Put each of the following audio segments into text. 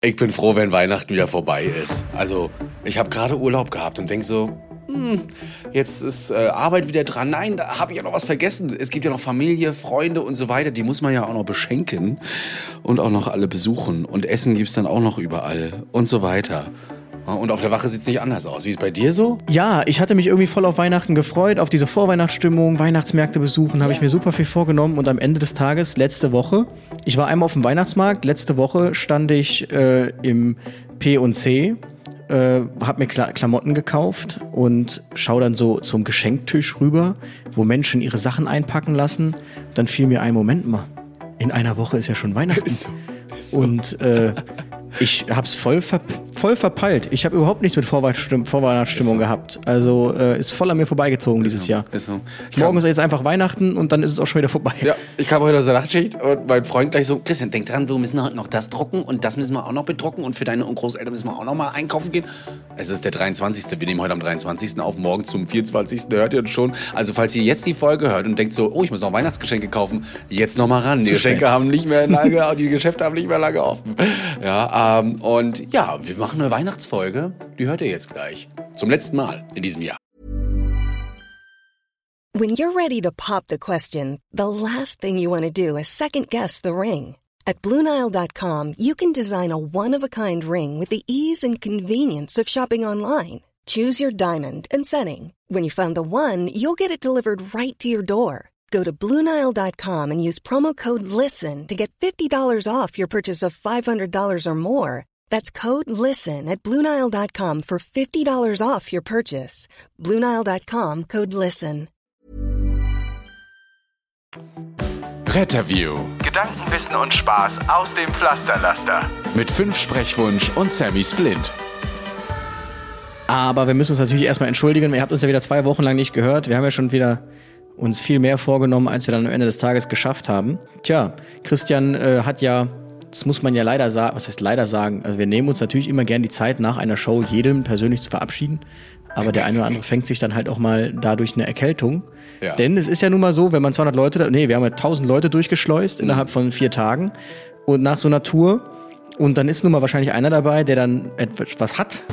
Ich bin froh, wenn Weihnachten wieder vorbei ist. Also, ich habe gerade Urlaub gehabt und denk so, hm, jetzt ist äh, Arbeit wieder dran. Nein, da habe ich ja noch was vergessen. Es gibt ja noch Familie, Freunde und so weiter. Die muss man ja auch noch beschenken und auch noch alle besuchen. Und Essen gibt's dann auch noch überall und so weiter. Und auf der Wache sieht's nicht anders aus. Wie ist bei dir so? Ja, ich hatte mich irgendwie voll auf Weihnachten gefreut, auf diese Vorweihnachtsstimmung, Weihnachtsmärkte besuchen, habe ich mir super viel vorgenommen und am Ende des Tages, letzte Woche, ich war einmal auf dem Weihnachtsmarkt, letzte Woche stand ich äh, im P&C, äh, hab mir Kla Klamotten gekauft und schau dann so zum Geschenktisch rüber, wo Menschen ihre Sachen einpacken lassen. Dann fiel mir ein Moment mal, in einer Woche ist ja schon Weihnachten. Ist so, ist so. Und äh, ich hab's voll, ver voll verpeilt. Ich habe überhaupt nichts mit Vorweihnachtsstimmung, Vorweihnachtsstimmung so. gehabt. Also äh, ist voll an mir vorbeigezogen dieses Jahr. Ist so. Ich Morgen ist jetzt einfach Weihnachten und dann ist es auch schon wieder vorbei. Ja, ich kam heute aus der Nachtschicht und mein Freund gleich so, Christian, denk dran, wir müssen heute noch das drucken und das müssen wir auch noch bedrucken und für deine Großeltern müssen wir auch noch mal einkaufen gehen. Es ist der 23. Wir nehmen heute am 23. auf, morgen zum 24. hört ihr uns schon. Also falls ihr jetzt die Folge hört und denkt so, oh, ich muss noch Weihnachtsgeschenke kaufen, jetzt noch mal ran. Die Geschenke haben nicht mehr lange, die Geschäfte haben nicht mehr lange offen. Ja, ähm, und ja, wir machen eine Weihnachtsfolge, die hört ihr jetzt gleich. Zum letzten Mal in diesem Jahr. When you're ready to pop the question, the last thing you want to do is second guess the ring. At Bluenile.com, you can design a one of a kind ring with the ease and convenience of shopping online. Choose your diamond and setting. When you find the one, you'll get it delivered right to your door. Go to Bluenile.com and use promo code LISTEN to get $50 off your purchase of $500 or more. That's code LISTEN at Bluenile.com for $50 off your purchase. Bluenile.com code LISTEN. Retterview. Gedankenwissen und Spaß aus dem Pflasterlaster. Mit fünf Sprechwunsch und Sammy Splint. Aber wir müssen uns natürlich erstmal entschuldigen. Ihr habt uns ja wieder zwei Wochen lang nicht gehört. Wir haben ja schon wieder uns viel mehr vorgenommen, als wir dann am Ende des Tages geschafft haben. Tja, Christian äh, hat ja, das muss man ja leider sagen, was heißt leider sagen, also wir nehmen uns natürlich immer gern die Zeit, nach einer Show jedem persönlich zu verabschieden. Aber der eine oder andere fängt sich dann halt auch mal dadurch eine Erkältung. Ja. Denn es ist ja nun mal so, wenn man 200 Leute, nee, wir haben ja 1000 Leute durchgeschleust innerhalb von vier Tagen und nach so einer Tour. Und dann ist nun mal wahrscheinlich einer dabei, der dann etwas hat.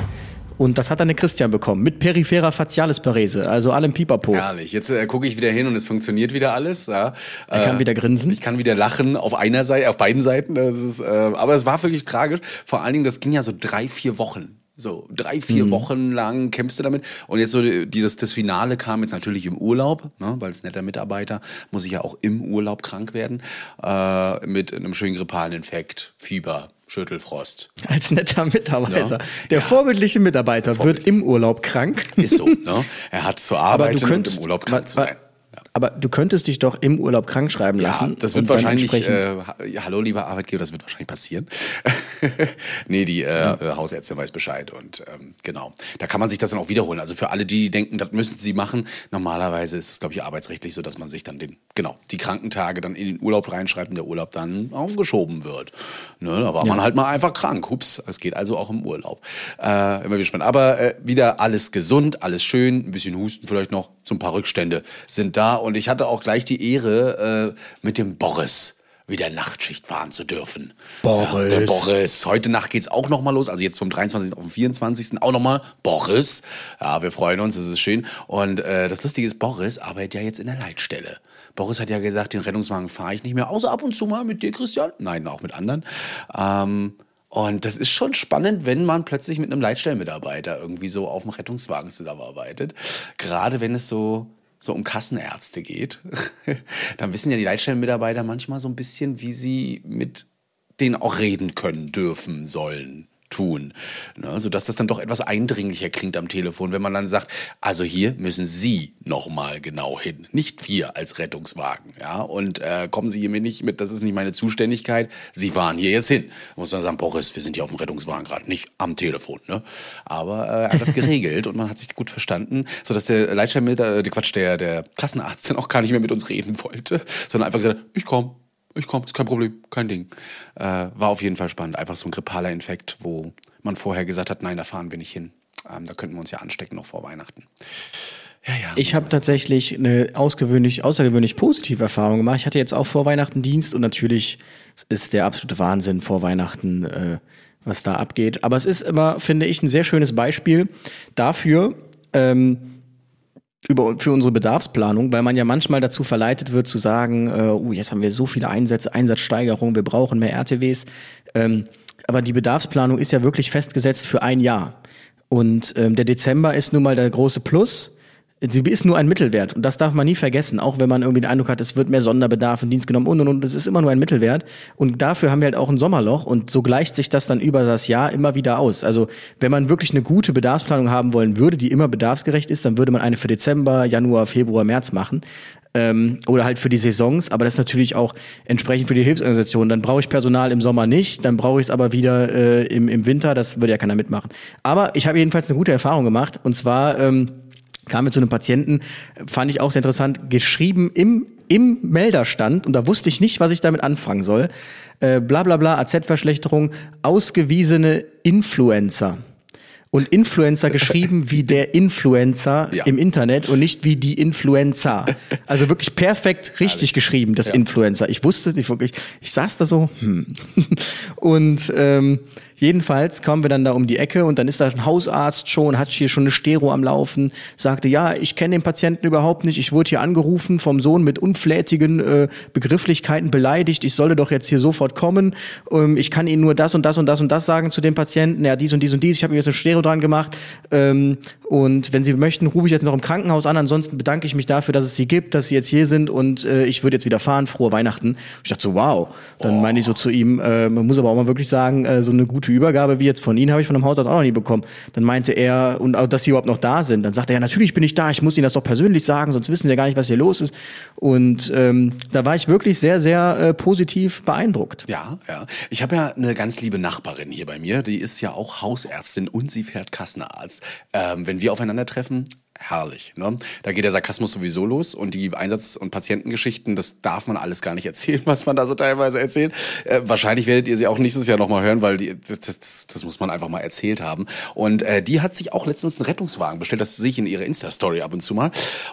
Und das hat dann der Christian bekommen mit peripherer facialis Parese, also allem Pipapo. Herrlich. Jetzt äh, gucke ich wieder hin und es funktioniert wieder alles. Ja. Er kann wieder grinsen. Ich kann wieder lachen auf einer Seite, auf beiden Seiten. Ist, äh, aber es war wirklich tragisch. Vor allen Dingen, das ging ja so drei, vier Wochen. So drei, vier Mhm. Wochen lang kämpfst du damit. Und jetzt so die, das, das Finale kam jetzt natürlich im Urlaub, ne, weil als netter Mitarbeiter muss ich ja auch im Urlaub krank werden. Äh, mit einem schönen grippalen Infekt, Fieber, Schüttelfrost. Als netter Mitarbeiter. Ja. Der vorbildliche Mitarbeiter wird im Urlaub krank. Ist so, ne? Er hat zu Aber arbeiten du könntest, und im Urlaub krank zu sein. Ja. aber du könntest dich doch im Urlaub krank schreiben Ja, lassen. das wird und dann wahrscheinlich, äh, ha- ja, hallo lieber Arbeitgeber, das wird wahrscheinlich passieren. nee, die äh, äh, Hausärztin weiß Bescheid und ähm, genau. Da kann man sich das dann auch wiederholen. Also für alle, die denken, das müssen sie machen, normalerweise ist es, glaube ich, arbeitsrechtlich so, dass man sich dann den, genau, die Krankentage dann in den Urlaub reinschreibt und der Urlaub dann aufgeschoben wird. Ne, da war man halt mal einfach krank. Hups, es geht also auch im Urlaub. Äh, immer wieder spannend. Aber äh, wieder alles gesund, alles schön, ein bisschen Husten vielleicht noch, so ein paar Rückstände sind da. Und ich hatte auch gleich die Ehre, äh, mit dem Boris wieder Nachtschicht fahren zu dürfen. Boris. Ja, der Boris. Heute Nacht geht's auch noch mal los. Also jetzt vom 23. auf den 24. auch noch mal Boris. Ja, wir freuen uns, das ist schön. Und äh, das Lustige ist, Boris arbeitet ja jetzt in der Leitstelle. Boris hat ja gesagt, den Rettungswagen fahre ich nicht mehr, außer ab und zu mal mit dir, Christian. Nein, auch mit anderen. Ähm, und das ist schon spannend, wenn man plötzlich mit einem Leitstellenmitarbeiter irgendwie so auf dem Rettungswagen zusammenarbeitet. Gerade wenn es so, so um Kassenärzte geht. Dann wissen ja die Leitstellenmitarbeiter manchmal so ein bisschen, wie sie mit denen auch reden können, dürfen, sollen, tun. Ne, sodass das dann doch etwas eindringlicher klingt am Telefon, wenn man dann sagt, also hier müssen Sie noch mal genau hin, nicht wir als Rettungswagen. Ja, und äh, kommen Sie hier mir nicht mit, das ist nicht meine Zuständigkeit, Sie fahren hier jetzt hin. Muss man sagen, Boris, wir sind hier auf dem Rettungswagen gerade, nicht am Telefon. Ne? Aber äh, er hat das geregelt und man hat sich gut verstanden, sodass der Leitstellenmitarbeiter, äh, Quatsch, der, der Kassenarzt dann auch gar nicht mehr mit uns reden wollte, sondern einfach gesagt, ich komme. Ich komme, ist kein Problem, kein Ding. Äh, war auf jeden Fall spannend. Einfach so ein grippaler Infekt, wo man vorher gesagt hat, nein, da fahren wir nicht hin. Ähm, da könnten wir uns ja anstecken noch vor Weihnachten. Ja, ja. Ich habe tatsächlich eine ausgewöhnlich, außergewöhnlich positive Erfahrung gemacht. Ich hatte jetzt auch vor Weihnachten Dienst und natürlich ist der absolute Wahnsinn vor Weihnachten, äh, was da abgeht. Aber es ist immer, finde ich, ein sehr schönes Beispiel dafür, ähm, über, für unsere Bedarfsplanung, weil man ja manchmal dazu verleitet wird zu sagen, äh, uh, jetzt haben wir so viele Einsätze, Einsatzsteigerung, wir brauchen mehr RTWs. Ähm, aber die Bedarfsplanung ist ja wirklich festgesetzt für ein Jahr. Und ähm, der Dezember ist nun mal der große Plus. Sie ist nur ein Mittelwert und das darf man nie vergessen, auch wenn man irgendwie den Eindruck hat, es wird mehr Sonderbedarf in Dienst genommen und und und, es ist immer nur ein Mittelwert und dafür haben wir halt auch ein Sommerloch und so gleicht sich das dann über das Jahr immer wieder aus. Also wenn man wirklich eine gute Bedarfsplanung haben wollen würde, die immer bedarfsgerecht ist, dann würde man eine für Dezember, Januar, Februar, März machen ähm, oder halt für die Saisons, aber das ist natürlich auch entsprechend für die Hilfsorganisationen. Dann brauche ich Personal im Sommer nicht, dann brauche ich es aber wieder äh, im, im Winter, das würde ja keiner mitmachen. Aber ich habe jedenfalls eine gute Erfahrung gemacht und zwar ähm, kam mir zu einem Patienten, fand ich auch sehr interessant, geschrieben im, im Melderstand und da wusste ich nicht, was ich damit anfangen soll. Äh, bla bla bla, AZ-Verschlechterung, ausgewiesene Influencer und Influencer geschrieben wie der Influencer ja. im Internet und nicht wie die Influencer. Also wirklich perfekt richtig geschrieben, das ja. Influencer. Ich wusste es nicht wirklich. Ich saß da so, hm. Und ähm, Jedenfalls kamen wir dann da um die Ecke und dann ist da ein Hausarzt schon, hat hier schon eine Stero am Laufen, sagte, ja, ich kenne den Patienten überhaupt nicht, ich wurde hier angerufen vom Sohn mit unflätigen äh, Begrifflichkeiten beleidigt, ich solle doch jetzt hier sofort kommen, ähm, ich kann Ihnen nur das und das und das und das sagen zu dem Patienten, ja, dies und dies und dies, ich habe mir jetzt eine Stero dran gemacht ähm, und wenn Sie möchten, rufe ich jetzt noch im Krankenhaus an, ansonsten bedanke ich mich dafür, dass es Sie gibt, dass Sie jetzt hier sind und äh, ich würde jetzt wieder fahren, frohe Weihnachten. Ich dachte so, wow. Dann oh. meine ich so zu ihm, äh, man muss aber auch mal wirklich sagen, äh, so eine gute gute Übergabe wie jetzt von Ihnen habe ich von einem Hausarzt auch noch nie bekommen. Dann meinte er, und dass Sie überhaupt noch da sind. Dann sagte er, ja, natürlich bin ich da, ich muss Ihnen das doch persönlich sagen, sonst wissen Sie ja gar nicht, was hier los ist. Und ähm, da war ich wirklich sehr, sehr äh, positiv beeindruckt. Ja, ja. Ich habe ja eine ganz liebe Nachbarin hier bei mir, die ist ja auch Hausärztin und sie fährt Kassenarzt. Ähm, wenn wir aufeinandertreffen, herrlich. Ne? Da geht der Sarkasmus sowieso los und die Einsatz- und Patientengeschichten, das darf man alles gar nicht erzählen, was man da so teilweise erzählt. Äh, wahrscheinlich werdet ihr sie auch nächstes Jahr nochmal hören, weil die, das, das, das, muss man einfach mal erzählt haben. Und äh, die hat sich auch letztens einen Rettungswagen bestellt, das sehe ich in ihrer Insta-Story ab und zu mal.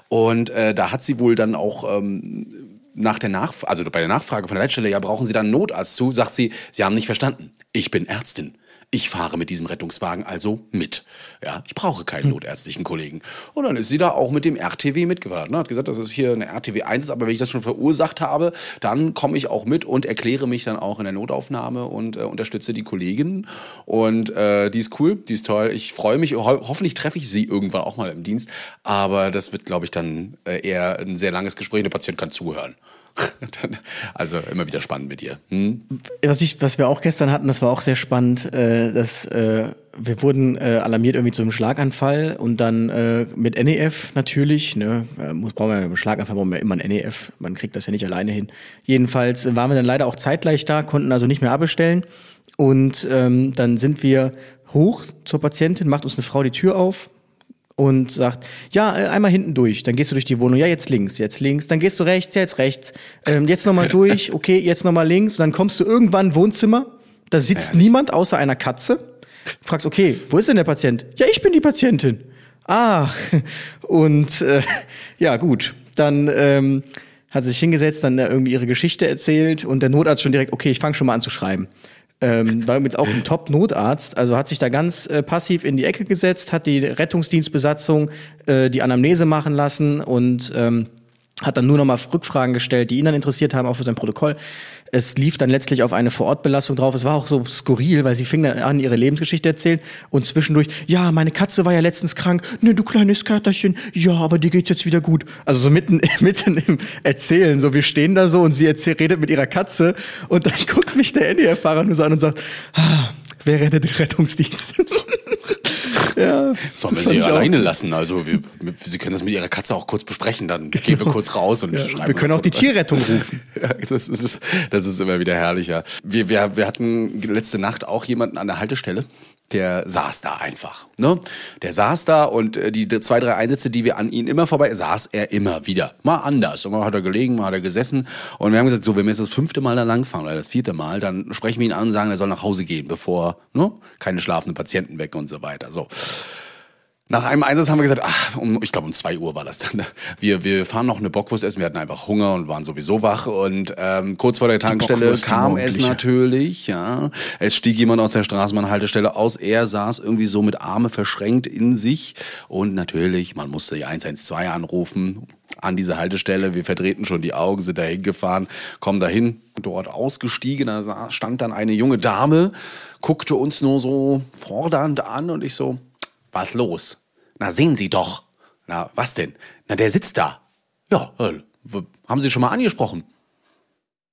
Und äh, da hat sie wohl dann auch... Ähm, nach der Nachfrage, also bei der Nachfrage von der Leitstelle, ja, brauchen Sie dann einen Notarzt zu, sagt sie, Sie haben nicht verstanden. Ich bin Ärztin. Ich fahre mit diesem Rettungswagen also mit. Ja, ich brauche keinen hm. notärztlichen Kollegen. Und dann ist sie da auch mit dem RTW mitgefahren. Ne? Hat gesagt, dass es hier eine RTW 1 ist, aber wenn ich das schon verursacht habe, dann komme ich auch mit und erkläre mich dann auch in der Notaufnahme und äh, unterstütze die Kollegin. Und äh, die ist cool, die ist toll. Ich freue mich. Ho hoffentlich treffe ich sie irgendwann auch mal im Dienst. Aber das wird, glaube ich, dann äh, eher ein sehr langes Gespräch. Der Patient kann zuhören. also immer wieder spannend mit dir. Hm? Was, ich, was wir auch gestern hatten, das war auch sehr spannend, äh, dass äh, wir wurden äh, alarmiert irgendwie zu einem Schlaganfall und dann äh, mit NEF natürlich, ne, äh, muss brauchen wir beim Schlaganfall brauchen wir immer ein NEF, man kriegt das ja nicht alleine hin. Jedenfalls waren wir dann leider auch zeitgleich da, konnten also nicht mehr abbestellen und ähm, dann sind wir hoch zur Patientin, macht uns eine Frau die Tür auf, und sagt, ja, äh, einmal hinten durch, dann gehst du durch die Wohnung, ja, jetzt links, jetzt links, dann gehst du rechts, jetzt rechts, ähm, jetzt nochmal durch, okay, jetzt nochmal links, und dann kommst du irgendwann Wohnzimmer, da sitzt ja. niemand außer einer Katze, fragst, okay, wo ist denn der Patient? Ja, ich bin die Patientin. Ah, und äh, ja, gut, dann ähm, hat sie sich hingesetzt, dann irgendwie ihre Geschichte erzählt. Und der Notarzt schon direkt, okay, ich fange schon mal an zu schreiben ähm, war jetzt auch ein Top-Notarzt, also hat sich da ganz äh, passiv in die Ecke gesetzt, hat die Rettungsdienstbesatzung äh, die Anamnese machen lassen und ähm, hat dann nur noch mal Rückfragen gestellt, die ihn dann interessiert haben, auch für sein Protokoll. Es lief dann letztlich auf eine Vorortbelastung drauf. Es war auch so skurril, weil sie fing dann an, ihre Lebensgeschichte erzählen und zwischendurch, ja, meine Katze war ja letztens krank. Ne, du kleines Katerchen. Ja, aber dir geht's jetzt wieder gut. Also so mitten, mitten im Erzählen. So, wir stehen da so und sie erzählt, redet mit ihrer Katze und dann guckt mich der NDR-Fahrer nur so an und sagt, ah, wer rettet den Rettungsdienst? ja, Sollen wir sie alleine auch. lassen? Also wir, Sie können das mit Ihrer Katze auch kurz besprechen, dann genau. gehen wir kurz raus und ja, schreiben. Wir können auch die Tierrettung rufen. ja, das, ist, das ist immer wieder herrlicher. Wir, wir, wir hatten letzte Nacht auch jemanden an der Haltestelle der saß da einfach. Ne? Der saß da und äh, die zwei, drei Einsätze, die wir an ihn immer vorbei, saß er immer wieder. Mal anders. Und mal hat er gelegen, mal hat er gesessen. Und wir haben gesagt, so, wenn wir jetzt das fünfte Mal da langfahren oder das vierte Mal, dann sprechen wir ihn an und sagen, er soll nach Hause gehen, bevor ne? keine schlafenden Patienten weg und so weiter. So. Nach einem Einsatz haben wir gesagt, ach, um, ich glaube um zwei Uhr war das dann. Wir, wir fahren noch eine Bockwurst essen. Wir hatten einfach Hunger und waren sowieso wach. Und ähm, kurz vor der Tankstelle kam es natürlich. Ja, es stieg jemand aus der Straßenbahnhaltestelle aus. Er saß irgendwie so mit Arme verschränkt in sich. Und natürlich, man musste die 112 anrufen an diese Haltestelle. Wir verdrehten schon die Augen, sind da hingefahren, kommen dahin, dort ausgestiegen. Da stand dann eine junge Dame, guckte uns nur so fordernd an und ich so, was los? Na, sehen Sie doch. Na, was denn? Na, der sitzt da. Ja, äh, haben Sie schon mal angesprochen?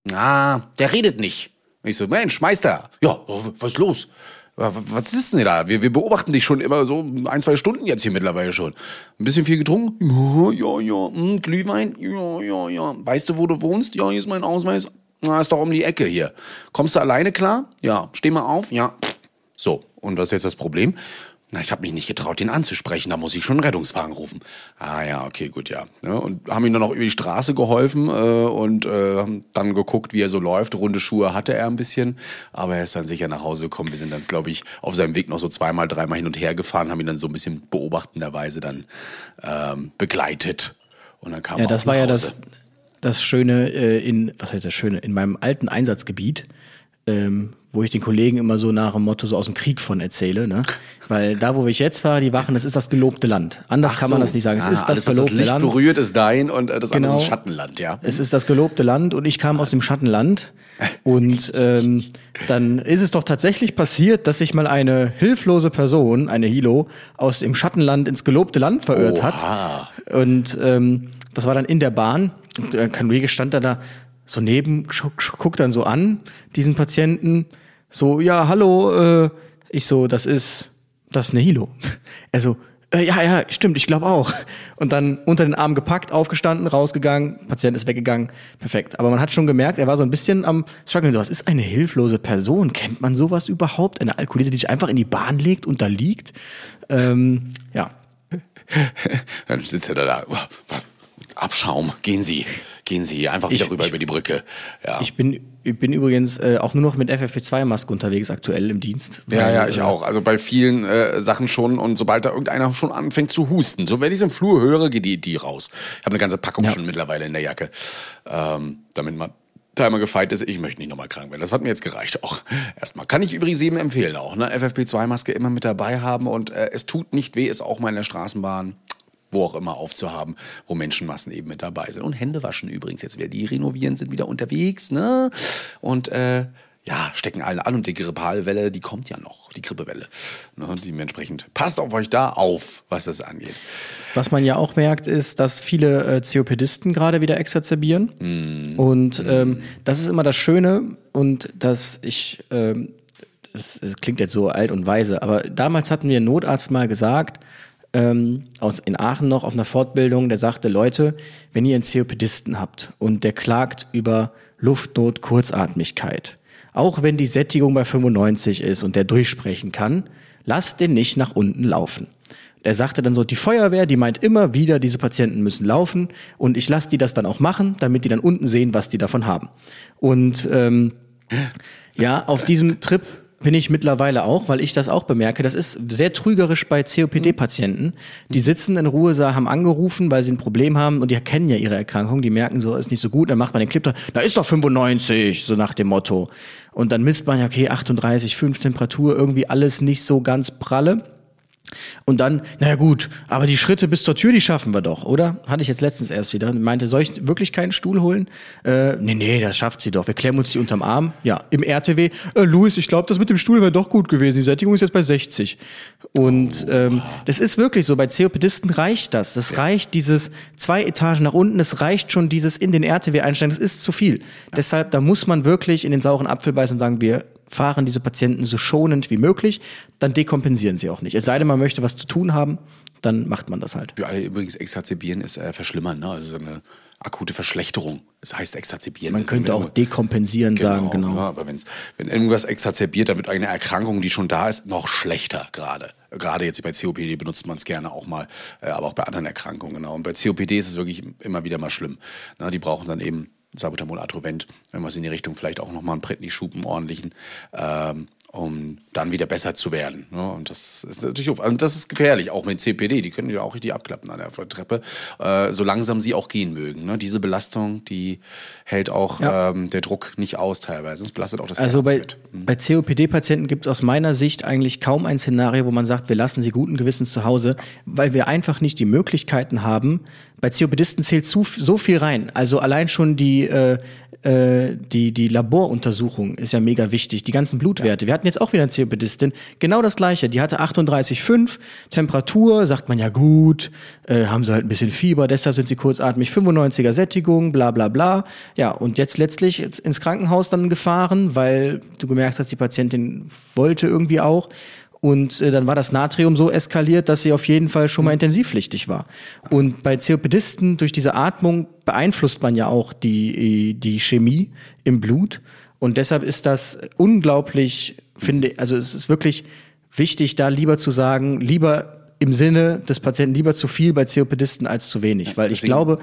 Na, der redet nicht. Ich so, Mensch, Meister. Ja, was ist los? Wa- wa- Was ist denn da? Wir, wir beobachten dich schon immer so ein, zwei Stunden jetzt hier mittlerweile schon. Ein bisschen viel getrunken? Ja, ja, ja. Hm, Glühwein? Ja, ja, ja. Weißt du, wo du wohnst? Ja, hier ist mein Ausweis. Na, ist doch um die Ecke hier. Kommst du alleine klar? Ja. Steh mal auf? Ja. So, und was ist jetzt das Problem? Na, ich habe mich nicht getraut, den anzusprechen. Da muss ich schon einen Rettungswagen rufen. Ah ja, okay, gut, ja. ja und haben ihm dann auch über die Straße geholfen äh, und äh, haben dann geguckt, wie er so läuft. Runde Schuhe hatte er ein bisschen, aber er ist dann sicher nach Hause gekommen. Wir sind dann, glaube ich, auf seinem Weg noch so zweimal, dreimal hin und her gefahren, haben ihn dann so ein bisschen beobachtenderweise dann ähm, begleitet. Und dann kam Ja, er das war ja das, das Schöne äh, in, was heißt das Schöne, in meinem alten Einsatzgebiet, ähm, wo ich den Kollegen immer so nach dem Motto so aus dem Krieg von erzähle, ne? Weil da, wo ich jetzt war, die Wachen, das ist das gelobte Land. Anders Ach kann man so. das nicht sagen. Es Ah, ist das alles, was gelobte das Licht Land. berührt, ist dein und äh, das andere Genau. ist Schattenland, ja. Es ist das gelobte Land und ich kam aus dem Schattenland. Und ähm, dann ist es doch tatsächlich passiert, dass sich mal eine hilflose Person, eine Hilo, aus dem Schattenland ins gelobte Land verirrt Oha. hat. Und ähm, das war dann in der Bahn. Und ein Kollege stand da, da so neben, gu- guckt dann so an, diesen Patienten. So, ja, hallo, äh, ich so, das ist, das ist eine Hilo. Er so, äh, ja, ja, stimmt, ich glaube auch. Und dann unter den Arm gepackt, aufgestanden, rausgegangen, Patient ist weggegangen, perfekt. Aber man hat schon gemerkt, er war so ein bisschen am struggeln. So, was ist eine hilflose Person? Kennt man sowas überhaupt? Eine Alkoholise, die sich einfach in die Bahn legt und da liegt? Ähm, ja. Dann sitzt er da, da. Abschaum, gehen Sie, gehen Sie, einfach wieder Ich- rüber ich- über die Brücke. Ja. Ich bin, ich bin übrigens äh, auch nur noch mit FFP2-Maske unterwegs aktuell im Dienst. ja, weil, ja, ich äh, auch. Also bei vielen äh, Sachen schon. Und sobald da irgendeiner schon anfängt zu husten, so wenn ich es im Flur höre, geht die, die raus. Ich habe eine ganze Packung Ja. schon mittlerweile in der Jacke, ähm, damit man da immer gefeit ist. Ich möchte nicht nochmal krank werden. Das hat mir jetzt gereicht auch. Erstmal. Kann ich übrigens jedem empfehlen auch. Ne? FFP2-Maske immer mit dabei haben. Und äh, es tut nicht weh, ist auch mal in der Straßenbahn wo auch immer aufzuhaben, wo Menschenmassen eben mit dabei sind. Und Hände waschen übrigens jetzt wieder. Die renovieren, sind wieder unterwegs, ne? Und äh, ja, stecken alle an und die Grippalwelle, die kommt ja noch, die Grippewelle. Ne? Dementsprechend passt auf euch da auf, was das angeht. Was man ja auch merkt, ist, dass viele äh, COPDisten gerade wieder exazerbieren. Und ähm, das ist immer das Schöne und dass ich, ähm, das, das klingt jetzt so alt und weise, aber damals hatten wir einen Notarzt mal gesagt, ähm, aus in Aachen noch auf einer Fortbildung, der sagte, Leute, wenn ihr einen COPDisten habt und der klagt über Luftnot, Kurzatmigkeit, auch wenn die Sättigung bei 95 ist und der durchsprechen kann, lasst den nicht nach unten laufen. Er sagte dann so, die Feuerwehr, die meint immer wieder, diese Patienten müssen laufen und ich lasse die das dann auch machen, damit die dann unten sehen, was die davon haben. Und ähm, ja, auf diesem Trip bin ich mittlerweile auch, weil ich das auch bemerke. Das ist sehr trügerisch bei COPD-Patienten. Die sitzen in Ruhe, haben angerufen, weil sie ein Problem haben und die kennen ja ihre Erkrankung. Die merken so, ist nicht so gut. Dann macht man den Clip da, da ist doch 95, so nach dem Motto. Und dann misst man ja, okay, 38, 5 Temperatur, irgendwie alles nicht so ganz pralle. Und dann, naja gut, aber die Schritte bis zur Tür, die schaffen wir doch, oder? Hatte ich jetzt letztens erst wieder. Meinte, soll ich wirklich keinen Stuhl holen? Äh, nee, nee, das schafft sie doch. Wir klemmen uns die unterm Arm. Ja, im RTW. Äh, Louis, ich glaube, das mit dem Stuhl wäre doch gut gewesen. Die Sättigung ist jetzt bei 60. Und ähm, das ist wirklich so. Bei COPDisten reicht das. Das reicht dieses zwei Etagen nach unten. Das reicht schon dieses in den RTW einsteigen. Das ist zu viel. Deshalb, da muss man wirklich in den sauren Apfel beißen und sagen, wir fahren diese Patienten so schonend wie möglich, dann dekompensieren sie auch nicht. Es sei denn, man möchte was zu tun haben, dann macht man das halt. Für alle übrigens exazerbieren ist äh, verschlimmern, ne? also so eine akute Verschlechterung. Es heißt exazerbieren. Man Also könnte wenn auch dekompensieren sagen, genau. Ja, aber wenn's, wenn irgendwas exazerbiert, dann wird eine Erkrankung, die schon da ist, noch schlechter gerade. Gerade jetzt bei COPD benutzt man es gerne auch mal, äh, aber auch bei anderen Erkrankungen. Genau. Und bei COPD ist es wirklich immer wieder mal schlimm. Na, die brauchen dann eben Salbutamol, Atrovent, irgendwas in die Richtung, vielleicht auch nochmal einen Prednisschub, einen ordentlichen. Ähm, um dann wieder besser zu werden. Ne? Und das ist natürlich, also das ist gefährlich, auch mit CPD, die können ja auch richtig abklappen an der Treppe, äh, so langsam sie auch gehen mögen. Ne? Diese Belastung, die hält auch ja. ähm, der Druck nicht aus teilweise, es belastet auch das also Herz bei. Mhm. bei COPD-Patienten gibt es aus meiner Sicht eigentlich kaum ein Szenario, wo man sagt, wir lassen sie guten Gewissens zu Hause, weil wir einfach nicht die Möglichkeiten haben. Bei COPDisten zählt zu, so viel rein. Also allein schon die äh, äh, die, die Laboruntersuchung ist ja mega wichtig, die ganzen Blutwerte. Ja. Wir hatten jetzt auch wieder eine COPDistin, genau das gleiche. Die hatte 38,5, Temperatur, sagt man ja gut, äh, haben sie halt ein bisschen Fieber, deshalb sind sie kurzatmig, 95er Sättigung, bla bla bla. Ja, und jetzt letztlich ins Krankenhaus dann gefahren, weil du gemerkt hast, die Patientin wollte irgendwie auch. Und äh, dann war das Natrium so eskaliert, dass sie auf jeden Fall schon mal intensivpflichtig war. Und bei COPDisten durch diese Atmung beeinflusst man ja auch die, die Chemie im Blut. Und deshalb ist das unglaublich, finde, also es ist wirklich wichtig, da lieber zu sagen, lieber im Sinne des Patienten lieber zu viel bei COPDisten als zu wenig, weil ich glaube,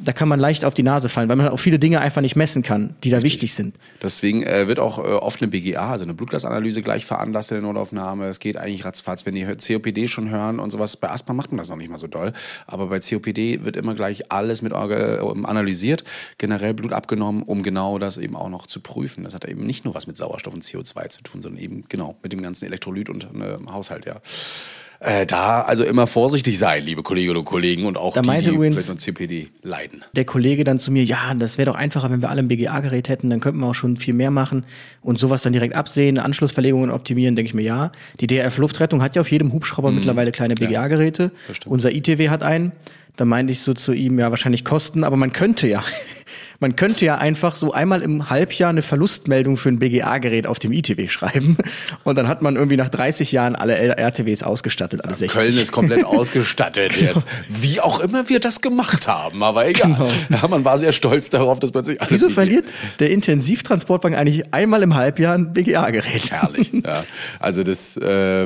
da kann man leicht auf die Nase fallen, weil man auch viele Dinge einfach nicht messen kann, die da wichtig sind. Deswegen äh, wird auch äh, oft eine BGA, also eine Blutgasanalyse gleich veranlasst in der Notaufnahme. Es geht eigentlich ratzfatz, wenn die COPD schon hören und sowas. Bei Asthma macht man das noch nicht mal so doll, aber bei COPD wird immer gleich alles mit äh, analysiert, generell Blut abgenommen, um genau das eben auch noch zu prüfen. Das hat eben nicht nur was mit Sauerstoff und CO2 zu tun, sondern eben genau mit dem ganzen Elektrolyt und äh, Haushalt, ja. Äh, da also immer vorsichtig sein, liebe Kolleginnen und Kollegen und auch da die, die übrigens vielleicht CPD leiden. Der Kollege dann zu mir, ja, das wäre doch einfacher, wenn wir alle ein BGA-Gerät hätten, dann könnten wir auch schon viel mehr machen und sowas dann direkt absehen, Anschlussverlegungen optimieren, denke ich mir, ja. Die DRF-Luftrettung hat ja auf jedem Hubschrauber mhm. mittlerweile kleine BGA-Geräte. Ja, Unser ITW hat einen. Da meinte ich so zu ihm, ja, wahrscheinlich Kosten, aber man könnte ja. Man könnte ja einfach so einmal im Halbjahr eine Verlustmeldung für ein BGA-Gerät auf dem ITW schreiben und dann hat man irgendwie nach 30 Jahren alle RTWs ausgestattet, alle 60. Köln ist komplett ausgestattet genau. jetzt. Wie auch immer wir das gemacht haben, aber egal. Genau. Ja, man war sehr stolz darauf, dass plötzlich alles Wieso verliert der Intensivtransportwagen eigentlich einmal im Halbjahr ein BGA-Gerät? Herrlich. Ja. Also das äh,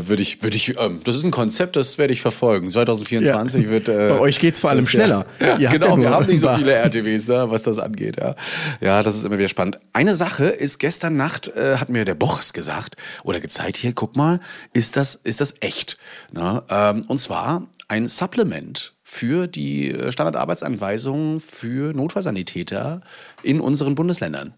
würde ich, würde ich, ähm, das ist ein Konzept, das werde ich verfolgen. 2024 ja. wird. Äh, Bei euch geht's vor allem schneller. Ja, genau, wir haben nicht so viele RTWs da, was das angeht geht. Ja, ja das ist immer wieder spannend. Eine Sache ist, gestern Nacht äh, hat mir der Boris gesagt oder gezeigt, hier, guck mal, ist das, ist das echt? Ne? Ähm, und zwar ein Supplement für die äh, Standardarbeitsanweisungen für Notfallsanitäter in unseren Bundesländern.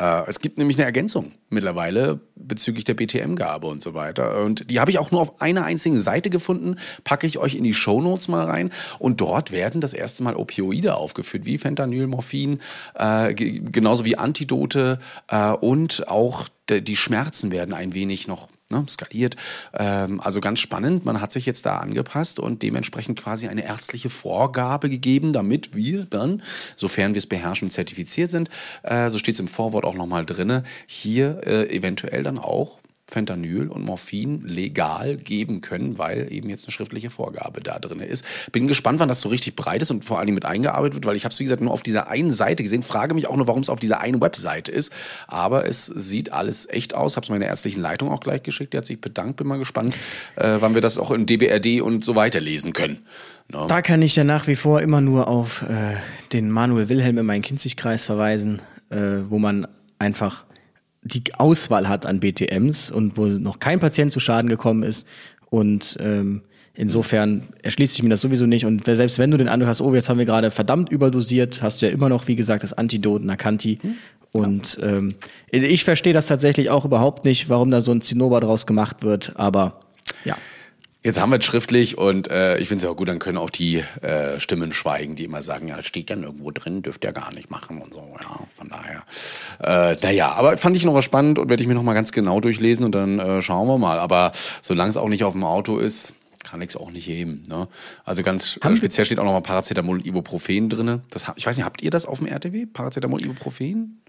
Äh, es gibt nämlich eine Ergänzung mittlerweile bezüglich der BTM-Gabe und so weiter. Und die habe ich auch nur auf einer einzigen Seite gefunden, packe ich euch in die Shownotes mal rein. Und dort werden das erste Mal Opioide aufgeführt, wie Fentanyl, Morphin, äh, genauso wie Antidote äh, und auch die Schmerzen werden ein wenig noch ne, skaliert. Ähm, also ganz spannend. Man hat sich jetzt da angepasst und dementsprechend quasi eine ärztliche Vorgabe gegeben, damit wir dann, sofern wir es beherrschen, zertifiziert sind, äh, so steht es im Vorwort auch nochmal drinne, hier äh, eventuell dann auch Fentanyl und Morphin legal geben können, weil eben jetzt eine schriftliche Vorgabe da drin ist. Bin gespannt, wann das so richtig breit ist und vor Dingen mit eingearbeitet wird, weil ich habe es, wie gesagt, nur auf dieser einen Seite gesehen. Frage mich auch nur, warum es auf dieser einen Webseite ist. Aber es sieht alles echt aus. Habe es meiner ärztlichen Leitung auch gleich geschickt. Die hat sich bedankt. Bin mal gespannt, äh, wann wir das auch in DBRD und so weiter lesen können. No. Da kann ich ja nach wie vor immer nur auf äh, den Manuel Wilhelm in meinen Kinzigkreis verweisen, äh, wo man einfach die Auswahl hat an BTMs und wo noch kein Patient zu Schaden gekommen ist. Und ähm, insofern erschließt sich mir das sowieso nicht. Und selbst wenn du den Eindruck hast, oh, jetzt haben wir gerade verdammt überdosiert, hast du ja immer noch, wie gesagt, das Antidot Nakanti. Hm. Und ähm, ich verstehe das tatsächlich auch überhaupt nicht, warum da so ein Zinnober draus gemacht wird. Aber ja. Jetzt haben wir es schriftlich und äh, ich finde es ja auch gut, dann können auch die äh, Stimmen schweigen, die immer sagen, ja, das steht ja nirgendwo drin, dürft ihr gar nicht machen und so. Ja, von daher. Äh, naja, aber fand ich noch was spannend und werde ich mir noch mal ganz genau durchlesen und dann äh, schauen wir mal. Aber solange es auch nicht auf dem Auto ist, kann ich es auch nicht heben. Ne? Also ganz äh, speziell steht auch noch mal Paracetamol und Ibuprofen. Das, ich weiß nicht, habt ihr das auf dem RTW? Paracetamol, Ibuprofen?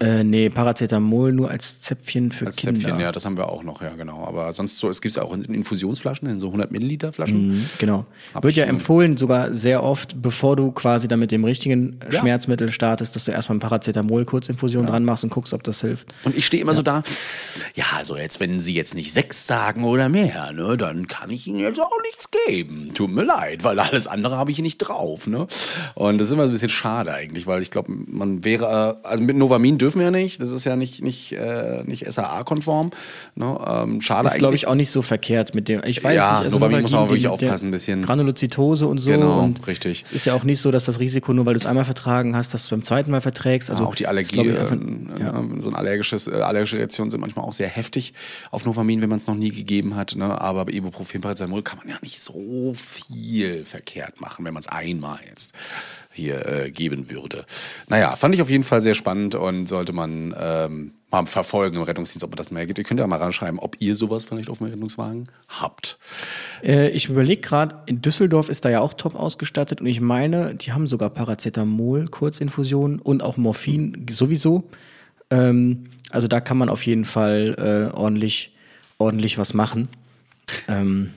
Äh, nee, Paracetamol nur als Zäpfchen für als Kinder. Zäpfchen, ja, das haben wir auch noch, ja, genau. Aber sonst so, es gibt es ja auch in Infusionsflaschen, in so 100 Milliliter Flaschen. Mhm, genau. Hab Wird ja empfohlen, sogar sehr oft, bevor du quasi dann mit dem richtigen ja. Schmerzmittel startest, dass du erstmal ein Paracetamol Kurzinfusion ja. dran machst und guckst, ob das hilft. Und ich stehe immer ja. so da, ja, also jetzt, wenn sie jetzt nicht sechs sagen oder mehr, ne, dann kann ich ihnen jetzt auch nichts geben. Tut mir leid, weil alles andere habe ich nicht drauf, ne. Und das ist immer ein bisschen schade eigentlich, weil ich glaube, man wäre, also mit Novamin dürfen wir ja nicht. Das ist ja nicht, nicht, äh, nicht SAA-konform. Ne? Ähm, schade Ist, glaube ich, auch nicht so verkehrt mit dem. Ich weiß Ja, nicht. also Novavin muss man auch wirklich aufpassen, ein bisschen. Granulozytose und so. Genau, und richtig. Es ist ja auch nicht so, dass das Risiko, nur weil du es einmal vertragen hast, dass du beim zweiten Mal verträgst. Also Also auch die Allergie, ich, äh, einfach, äh, so ein allergisches, äh, allergische Reaktionen sind manchmal auch sehr heftig auf Novamin, wenn man es noch nie gegeben hat. Ne? Aber bei Ibuprofen, Paracetamol kann man ja nicht so viel verkehrt machen, wenn man es einmal jetzt hier äh, geben würde. Naja, fand ich auf jeden Fall sehr spannend und sollte man ähm, mal verfolgen im Rettungsdienst, ob man das mehr gibt. Ihr könnt ja mal reinschreiben, ob ihr sowas vielleicht auf dem Rettungswagen habt. Äh, ich überlege gerade, in Düsseldorf ist da ja auch top ausgestattet und ich meine, die haben sogar Paracetamol, Kurzinfusion und auch Morphin sowieso. Ähm, also da kann man auf jeden Fall äh, ordentlich, ordentlich was machen. Ähm,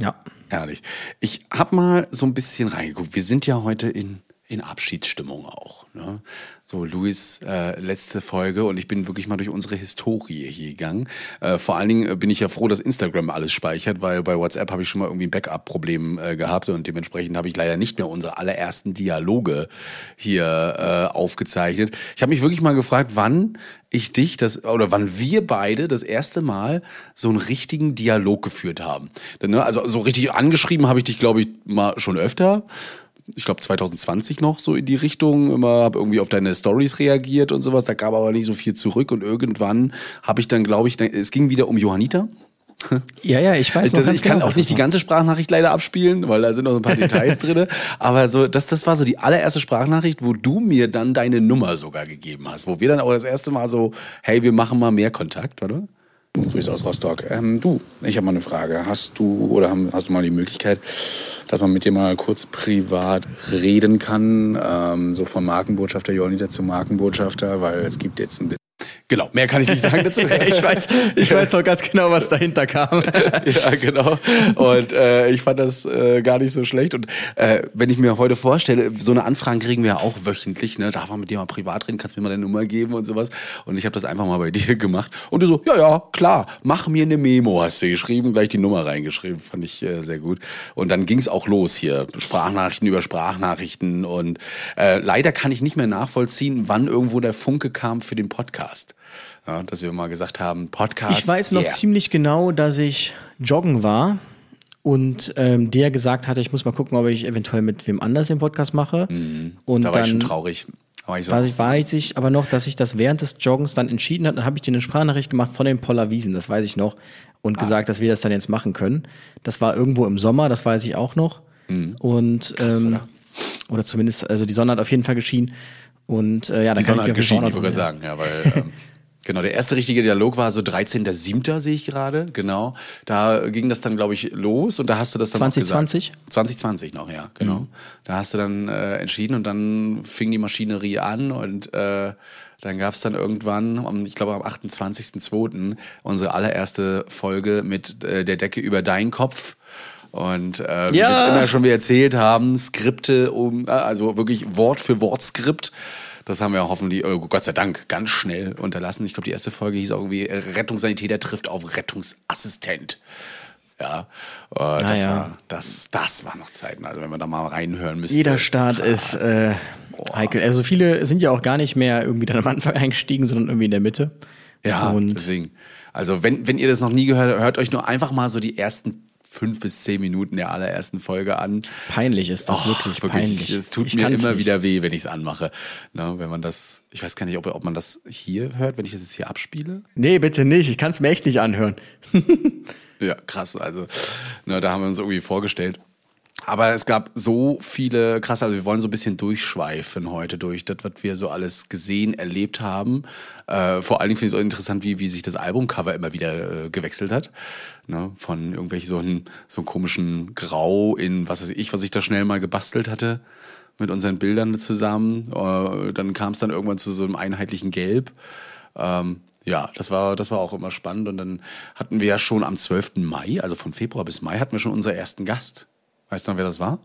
ja. Herrlich. Ich habe mal so ein bisschen reingeguckt. Wir sind ja heute in, in Abschiedsstimmung auch. Ne? So, Luis, äh, letzte Folge und ich bin wirklich mal durch unsere Historie hier gegangen. Äh, vor allen Dingen äh, bin ich ja froh, dass Instagram alles speichert, weil bei WhatsApp habe ich schon mal irgendwie ein Backup-Problem äh, gehabt und dementsprechend habe ich leider nicht mehr unsere allerersten Dialoge hier äh, aufgezeichnet. Ich habe mich wirklich mal gefragt, wann ich dich das oder wann wir beide das erste Mal so einen richtigen Dialog geführt haben. Ne, also so richtig angeschrieben habe ich dich, glaube ich, mal schon öfter ich glaube 2020 noch so in die Richtung, immer habe irgendwie auf deine Stories reagiert und sowas, da gab aber nicht so viel zurück und irgendwann habe ich dann, glaube ich, es ging wieder um Johannita. Ja, ja, ich weiß Das, ganz ich kann genau, auch nicht die ganze Sprachnachricht leider abspielen, weil da sind noch so ein paar Details drin. Aber so, das, das war so die allererste Sprachnachricht, wo du mir dann deine Nummer sogar gegeben hast, wo wir dann auch das erste Mal so, hey, wir machen mal mehr Kontakt, oder? Grüße aus Rostock. Ähm, du, ich habe mal eine Frage. Hast du oder haben, hast du mal die Möglichkeit, dass man mit dir mal kurz privat reden kann, ähm, so von Markenbotschafter Jonita zu Markenbotschafter, weil es gibt jetzt ein bisschen. Genau, mehr kann ich nicht sagen dazu. ich weiß, ich weiß doch ganz genau, was dahinter kam. ja, genau. Und äh, ich fand das äh, gar nicht so schlecht. Und äh, wenn ich mir heute vorstelle, so eine Anfragen kriegen wir ja auch wöchentlich, ne? Darf man mit dir mal privat reden, kannst du mir mal deine Nummer geben und sowas. Und ich habe das einfach mal bei dir gemacht. Und du so, ja, ja, klar, mach mir eine Memo, hast du geschrieben, gleich die Nummer reingeschrieben. Fand ich äh, sehr gut. Und dann ging's auch los hier. Sprachnachrichten über Sprachnachrichten. Und äh, leider kann ich nicht mehr nachvollziehen, wann irgendwo der Funke kam für den Podcast. Ja, dass wir mal gesagt haben, Podcast. Ich weiß noch yeah. ziemlich genau, dass ich joggen war und ähm, der gesagt hatte, ich muss mal gucken, ob ich eventuell mit wem anders den Podcast mache. Und Da war ich schon dann traurig. War ich so, weiß ich, weiß ich aber noch, dass ich das während des Joggens dann entschieden habe. Dann habe ich dir eine Sprachnachricht gemacht von den Poller Wiesen, das weiß ich noch. Ah. Und gesagt, dass wir das dann jetzt machen können. Das war irgendwo im Sommer, das weiß ich auch noch. Und ähm, oder? oder? zumindest, also die Sonne hat auf jeden Fall geschienen. Und äh, ja, dann Die Sonne hat Fall ich wollte sagen, ja, weil ähm, genau der erste richtige Dialog war so 13.07. sehe ich gerade, genau. Da ging das dann, glaube ich, los und da hast du das dann auch 2020? gesagt. 2020 noch, ja, genau. Mhm. Da hast du dann äh, entschieden und dann fing die Maschinerie an und äh, dann gab es dann irgendwann, ich glaube am 28.02. unsere allererste Folge mit äh, der Decke über deinen Kopf. Und äh, wie Ja. wir es immer schon wir erzählt haben, Skripte um, äh, also wirklich Wort für Wort Skript. Das haben wir hoffentlich, äh, Gott sei Dank, ganz schnell unterlassen. Ich glaube, die erste Folge hieß auch irgendwie äh, Rettungssanitäter trifft auf Rettungsassistent. Ja, äh, das, ja. War, das, das war noch Zeiten. Also wenn man da mal reinhören müsste. Jeder Start krass. ist äh, heikel. Also viele sind ja auch gar nicht mehr irgendwie dann am Anfang eingestiegen, sondern irgendwie in der Mitte. Ja, Und deswegen. Also wenn, wenn ihr das noch nie gehört habt, hört euch nur einfach mal so die ersten fünf bis zehn Minuten der allerersten Folge an. peinlich ist das Och, wirklich, peinlich. Es tut Ich mir immer nicht. wieder weh, wenn ich es anmache. Na, wenn man das, ich weiß gar nicht, ob, ob man das hier hört, wenn ich das jetzt hier abspiele. Nee, bitte nicht. Ich kann es mir echt nicht anhören. Ja, krass. Also, na, da haben wir uns irgendwie vorgestellt. Aber es gab so viele krasse, also wir wollen so ein bisschen durchschweifen heute durch das, was wir so alles gesehen, erlebt haben. Äh, vor allen Dingen finde ich es auch interessant, wie, wie sich das Albumcover immer wieder äh, gewechselt hat. Ne? Von irgendwelchen so so einen komischen Grau in, was weiß ich, was ich da schnell mal gebastelt hatte mit unseren Bildern zusammen. Äh, dann kam es dann irgendwann zu so einem einheitlichen Gelb. Ähm, ja, das war, das war auch immer spannend. Und dann hatten wir ja schon am 12. Mai, also von Februar bis Mai, hatten wir schon unseren ersten Gast. Weißt du noch, wer das war?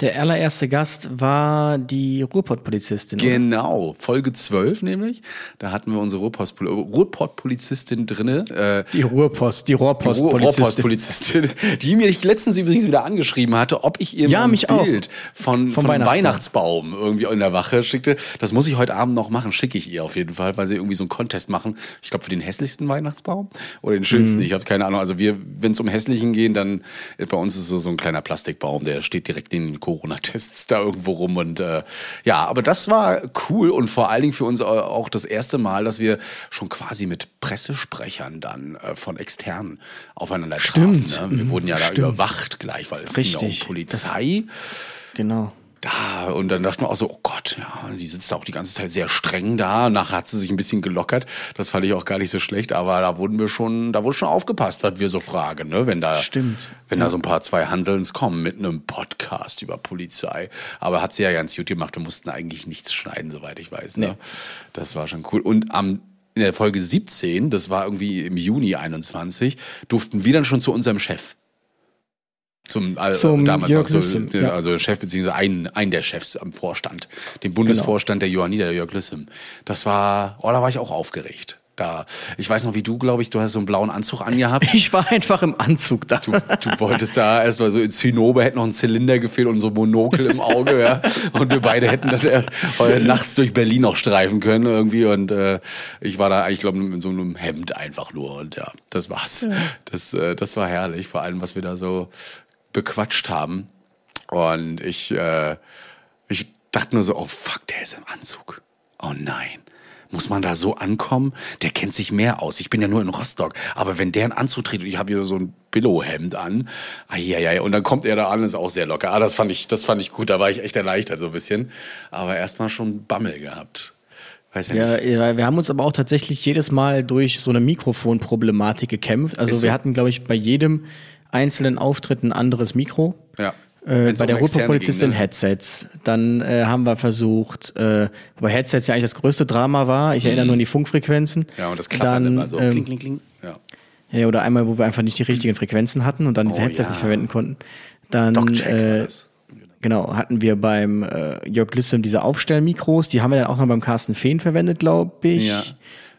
Der allererste Gast war die Ruhrpott-Polizistin. oder? Genau, Folge 12 nämlich. Da hatten wir unsere Ruhrpost- Ruhrpott-Polizistin drinne. Äh, Die Ruhrpost, die die Ruhr- Rohrpost-Polizistin. Rohrpostpolizistin, die mich letztens übrigens wieder angeschrieben hatte, ob ich ihr Ja, ein mich auch. Bild von, Vom von Weihnachtsbaum. Weihnachtsbaum irgendwie in der Wache schickte. Das muss ich heute Abend noch machen, schicke ich ihr auf jeden Fall, weil sie irgendwie so einen Contest machen. Ich glaube für den hässlichsten Weihnachtsbaum oder den Mhm. schönsten. Ich habe keine Ahnung. Also wir, wenn es um hässlichen gehen, dann äh, bei uns ist so so ein kleiner Plastikbaum, der steht direkt in den Corona-Tests da irgendwo rum und äh, ja, aber das war cool und vor allen Dingen für uns auch das erste Mal, dass wir schon quasi mit Pressesprechern dann äh, von externen aufeinander Stimmt. trafen. Ne? Wir Mhm, wurden ja da stimmt. überwacht gleich, weil es ging ja um Richtig. Polizei. Genau. Da, und dann dachten wir auch so, oh Gott, ja, die sitzt auch die ganze Zeit sehr streng da. Nachher hat sie sich ein bisschen gelockert. Das fand ich auch gar nicht so schlecht, aber da wurden wir schon, da wurde schon aufgepasst, was wir so fragen, ne? Wenn da, Stimmt. wenn da so ein paar zwei Hanselns kommen mit einem Podcast über Polizei. Aber hat sie ja ganz gut gemacht. Wir mussten eigentlich nichts schneiden, soweit ich weiß, ne? Nee. Das war schon cool. Und am, in der Folge 17, das war irgendwie im Juni 21, durften wir dann schon zu unserem Chef. Zum, äh, Zum damals Jörg auch so, ja. also Chef beziehungsweise ein, ein der Chefs am Vorstand, den Bundesvorstand der Johanniter, Jörg Lüssem. Das war, oh, da war ich auch aufgeregt. Da, ich weiß noch, wie du, glaube ich, du hast so einen blauen Anzug angehabt. Ich war einfach im Anzug da. Du, du wolltest da erstmal so in Zinnober hätte noch ein Zylinder gefehlt und so Monokel im Auge, ja. Und wir beide hätten dann äh, äh, nachts durch Berlin noch streifen können irgendwie. Und äh, ich war da eigentlich, glaube ich, in so einem Hemd einfach nur. Und ja, das war's. Das, äh, das war herrlich, vor allem, was wir da so bequatscht haben. Und ich, äh, ich dachte nur so, oh fuck, der ist im Anzug. Oh nein. Muss man da so ankommen? Der kennt sich mehr aus. Ich bin ja nur in Rostock. Aber wenn der einen Anzug trägt und ich habe hier so ein Billo-Hemd an, ai, und dann kommt er da an, ist auch sehr locker. Ah, das fand ich, das fand ich gut. Da war ich echt erleichtert so ein bisschen. Aber erstmal schon Bammel gehabt. Weiß ja, Ja, wir haben uns aber auch tatsächlich jedes Mal durch so eine Mikrofonproblematik gekämpft. Also Ist so. wir hatten, glaube ich, bei jedem einzelnen Auftritt ein anderes Mikro. Ja. Äh, bei um der ging, ne? Headsets. Dann äh, haben wir versucht, äh, wobei Headsets ja eigentlich das größte Drama war. Ich erinnere nur an die Funkfrequenzen. Mhm. Ja, und das klappert dann, immer so. ähm, kling, kling, kling. Ja. Ja, oder einmal, wo wir einfach nicht die richtigen Frequenzen hatten und dann diese Oh, Headsets ja. nicht verwenden konnten. Dann äh, genau hatten wir beim äh, Jörg Lüssem diese Aufstellmikros. Die haben wir dann auch noch beim Carsten Fehn verwendet, glaube ich. Ja.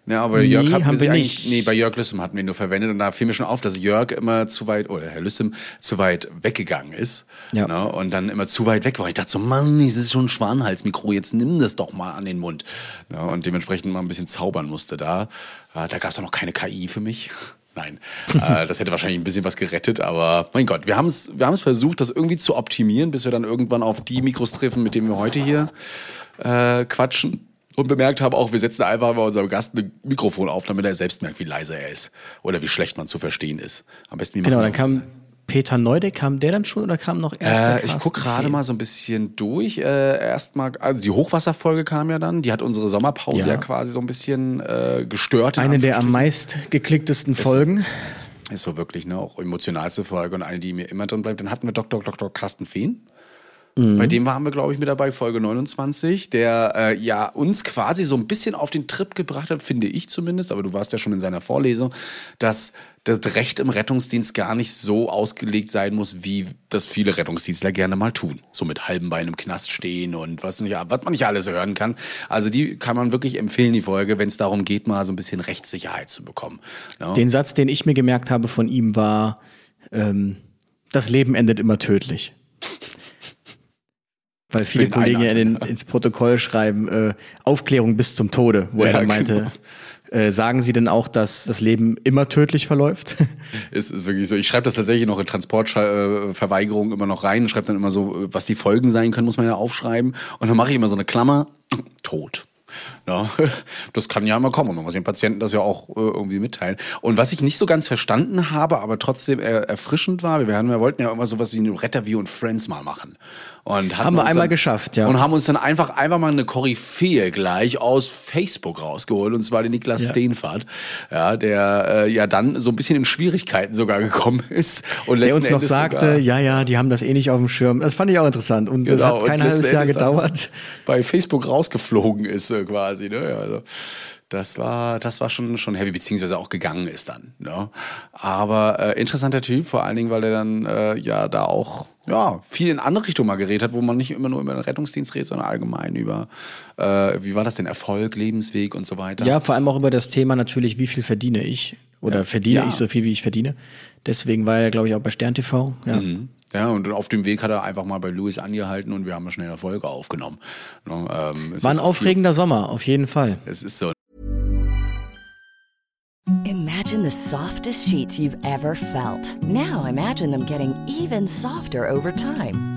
Ja, aber Nee, Jörg hatten wir, nicht. eigentlich, nee, bei Jörg Lüssem hatten wir ihn nur verwendet und da fiel mir schon auf, dass Jörg immer zu weit, oder Herr Lüssem zu weit weggegangen ist. Ja. Ne, und dann immer zu weit weg war. Ich dachte so, Mann, das ist schon ein Schwanenhalsmikro, jetzt nimm das doch mal an den Mund. Ja, und dementsprechend mal ein bisschen zaubern musste da. Äh, Da gab es auch noch keine KI für mich. Nein, äh, das hätte wahrscheinlich ein bisschen was gerettet, aber mein Gott, wir haben es wir haben's versucht, das irgendwie zu optimieren, bis wir dann irgendwann auf die Mikros treffen, mit denen wir heute hier äh, quatschen. Und bemerkt haben auch, wir setzen einfach bei unserem Gast ein Mikrofon auf, damit er selbst merkt, wie leise er ist. Oder wie schlecht man zu verstehen ist. Am besten wie Genau, dann kam Peter Neudeck, kam der dann schon oder kam noch erst der äh, ich Carsten guck gerade mal so ein bisschen durch. Äh, Erstmal, also die Hochwasserfolge kam ja dann. Die hat unsere Sommerpause ja, Ja. quasi so ein bisschen äh, gestört. in Eine der am meist geklicktesten Folgen. Ist so wirklich, ne, auch emotionalste Folge und eine, die mir immer drin bleibt. Dann hatten wir Dr. Dr. Carsten Fehn. Mhm. Bei dem waren wir, glaube ich, mit dabei, Folge 29, der äh, ja uns quasi so ein bisschen auf den Trip gebracht hat, finde ich zumindest, aber du warst ja schon in seiner Vorlesung, dass das Recht im Rettungsdienst gar nicht so ausgelegt sein muss, wie das viele Rettungsdienstler gerne mal tun. So mit halbem Bein im Knast stehen und was, nicht, was man nicht alles hören kann. Also die kann man wirklich empfehlen, die Folge, wenn es darum geht, mal so ein bisschen Rechtssicherheit zu bekommen. Ne? Den Satz, den ich mir gemerkt habe von ihm, war: ähm, Das Leben endet immer tödlich. Weil viele den Kollegen ja in ins Protokoll schreiben, äh, Aufklärung bis zum Tode, wo Ja, er dann meinte, genau. äh, sagen Sie denn auch, dass das Leben immer tödlich verläuft? Es ist wirklich so. Ich schreibe das tatsächlich noch in Transportverweigerung immer noch rein. Schreibe dann immer so, was die Folgen sein können, muss man ja aufschreiben. Und dann mache ich immer so eine Klammer. Tot. Ja, das kann ja immer kommen. Man muss den Patienten das ja auch äh, irgendwie mitteilen. Und was ich nicht so ganz verstanden habe, aber trotzdem er, erfrischend war, wir, haben, wir wollten ja immer sowas wie ein Retterview und Friends mal machen. Und Haben wir einmal dann, geschafft, ja. Und haben uns dann einfach, einfach mal eine Koryphäe gleich aus Facebook rausgeholt, und zwar den Niklas Ja. Steenfahrt, ja, der äh, ja dann so ein bisschen in Schwierigkeiten sogar gekommen ist. Und der uns noch Endes sagte, ja, ja, die haben das eh nicht auf dem Schirm. Das fand ich auch interessant. Und das Genau, hat und kein halbes Jahr gedauert. Bei Facebook rausgeflogen ist äh, quasi. Ne? Ja, Also, Das war, das war schon, schon heavy, beziehungsweise auch gegangen ist dann. Ne? Aber äh, interessanter Typ, vor allen Dingen, weil er dann äh, ja da auch ja, viel in andere Richtungen mal geredet hat, wo man nicht immer nur über den Rettungsdienst redet, sondern allgemein über, äh, wie war das denn, Erfolg, Lebensweg und so weiter. Ja, vor allem auch über das Thema natürlich, wie viel verdiene ich oder Ja. verdiene Ja. ich so viel, wie ich verdiene. Deswegen war er, glaube ich, auch bei Stern TV. Ja. Mhm. Ja, und auf dem Weg hat er einfach mal bei Louis angehalten und wir haben schnell eine Folge aufgenommen. Ne, ähm, es War ein aufregender Sommer, auf jeden Fall. Es ist so. Imagine the softest sheets you've ever felt. Now imagine them getting even softer over time.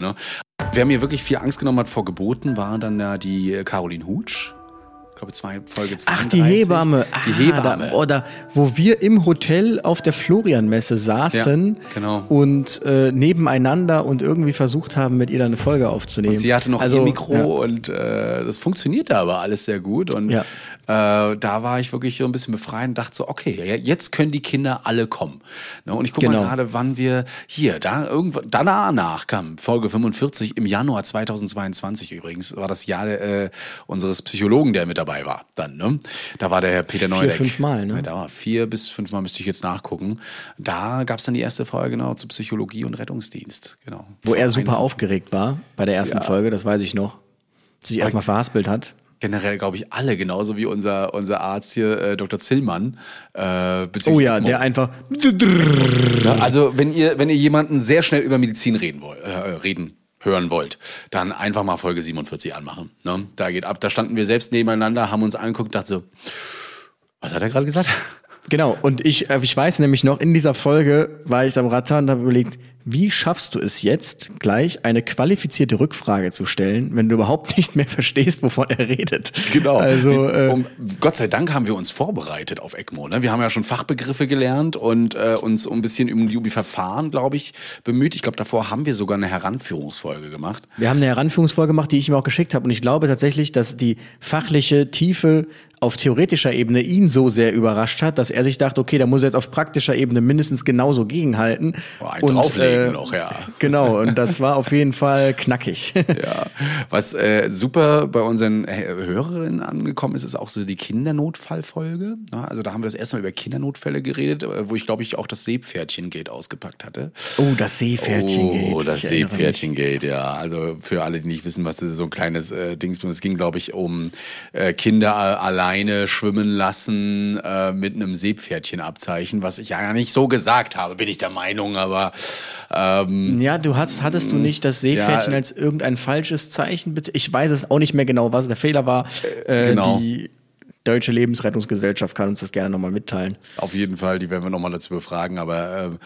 Ne? Wer mir wirklich viel Angst genommen hat vor Geburten, war dann ja die Caroline Hutsch. Ich glaube, zwei, Folge 32. Ach, die Hebamme. Die Ah, Hebamme. Da, oder wo wir im Hotel auf der Florianmesse saßen Ja, genau. und äh, nebeneinander und irgendwie versucht haben, mit ihr dann eine Folge aufzunehmen. Und sie hatte noch also, ihr Mikro ja. und äh, das funktionierte aber alles sehr gut. Und Ja. äh, da war ich wirklich so ein bisschen befreit und dachte so, okay, jetzt können die Kinder alle kommen. Ne? Und ich gucke Genau. mal gerade, wann wir hier, da irgendwann, danach kam Folge 45 im Januar 2022 übrigens, war das Jahr äh, unseres Psychologen, der mit dabei war. Dann, ne? Da war der Herr Peter Vier, Neudeck. fünfmal, ne? Da war vier bis fünfmal müsste ich jetzt nachgucken. Da gab es dann die erste Folge genau zu Psychologie und Rettungsdienst. Genau. Wo Vor er super aufgeregt war bei der ersten Ja. Folge, das weiß ich noch. Sich erstmal verhaspelt hat. generell, glaube ich, alle, genauso wie unser, unser Arzt hier, äh, Dr. Zillmann. Äh, Oh ja, der einfach. Also, wenn ihr, wenn ihr jemanden sehr schnell über Medizin reden wollt, äh, reden hören wollt, dann einfach mal Folge 47 anmachen. Ne? Da geht ab. Da standen wir selbst nebeneinander, haben uns angeguckt, dachte so, was hat er gerade gesagt? Genau, und ich, äh, ich weiß nämlich noch, in dieser Folge war ich am Rattern und habe überlegt, wie schaffst du es jetzt, gleich eine qualifizierte Rückfrage zu stellen, wenn du überhaupt nicht mehr verstehst, wovon er redet? Also, Wie- äh, um, Gott sei Dank haben wir uns vorbereitet auf ECMO. Ne? Wir haben ja schon Fachbegriffe gelernt und äh, uns ein bisschen um die Verfahren, glaube ich, bemüht. Ich glaube, davor haben wir sogar eine Heranführungsfolge gemacht. Wir haben eine Heranführungsfolge gemacht, die ich ihm auch geschickt habe. Und ich glaube tatsächlich, dass die fachliche Tiefe auf theoretischer Ebene ihn so sehr überrascht hat, dass er sich dachte, okay, da muss er jetzt auf praktischer Ebene mindestens genauso gegenhalten. Boah, einen drauflegen noch, ja. Genau, und das war auf jeden Fall knackig. Ja, was äh, super bei unseren äh, Hörerinnen angekommen ist, ist auch so die Kindernotfallfolge. Also da haben wir das erste Mal über Kindernotfälle geredet, äh, wo ich glaube ich auch das Seepferdchen-Gate ausgepackt hatte. Oh, das Seepferdchen geht. Oh, das. Seepferdchen-Gate, ja. Also für alle, die nicht wissen, was das ist, so ein kleines äh, Dings. Es ging, glaube ich, um äh, Kinder äh, alleine schwimmen lassen äh, mit einem Seepferdchen-Abzeichen, was ich ja nicht so gesagt habe, bin ich der Meinung, aber ähm, Ja, du hast, hattest du nicht das Seepferdchen Ja. als irgendein falsches Zeichen? bet- Ich weiß es auch nicht mehr genau, was der Fehler war. Äh, genau. Die Deutsche Lebensrettungsgesellschaft kann uns das gerne nochmal mitteilen. Auf jeden Fall, die werden wir nochmal dazu befragen, aber ähm,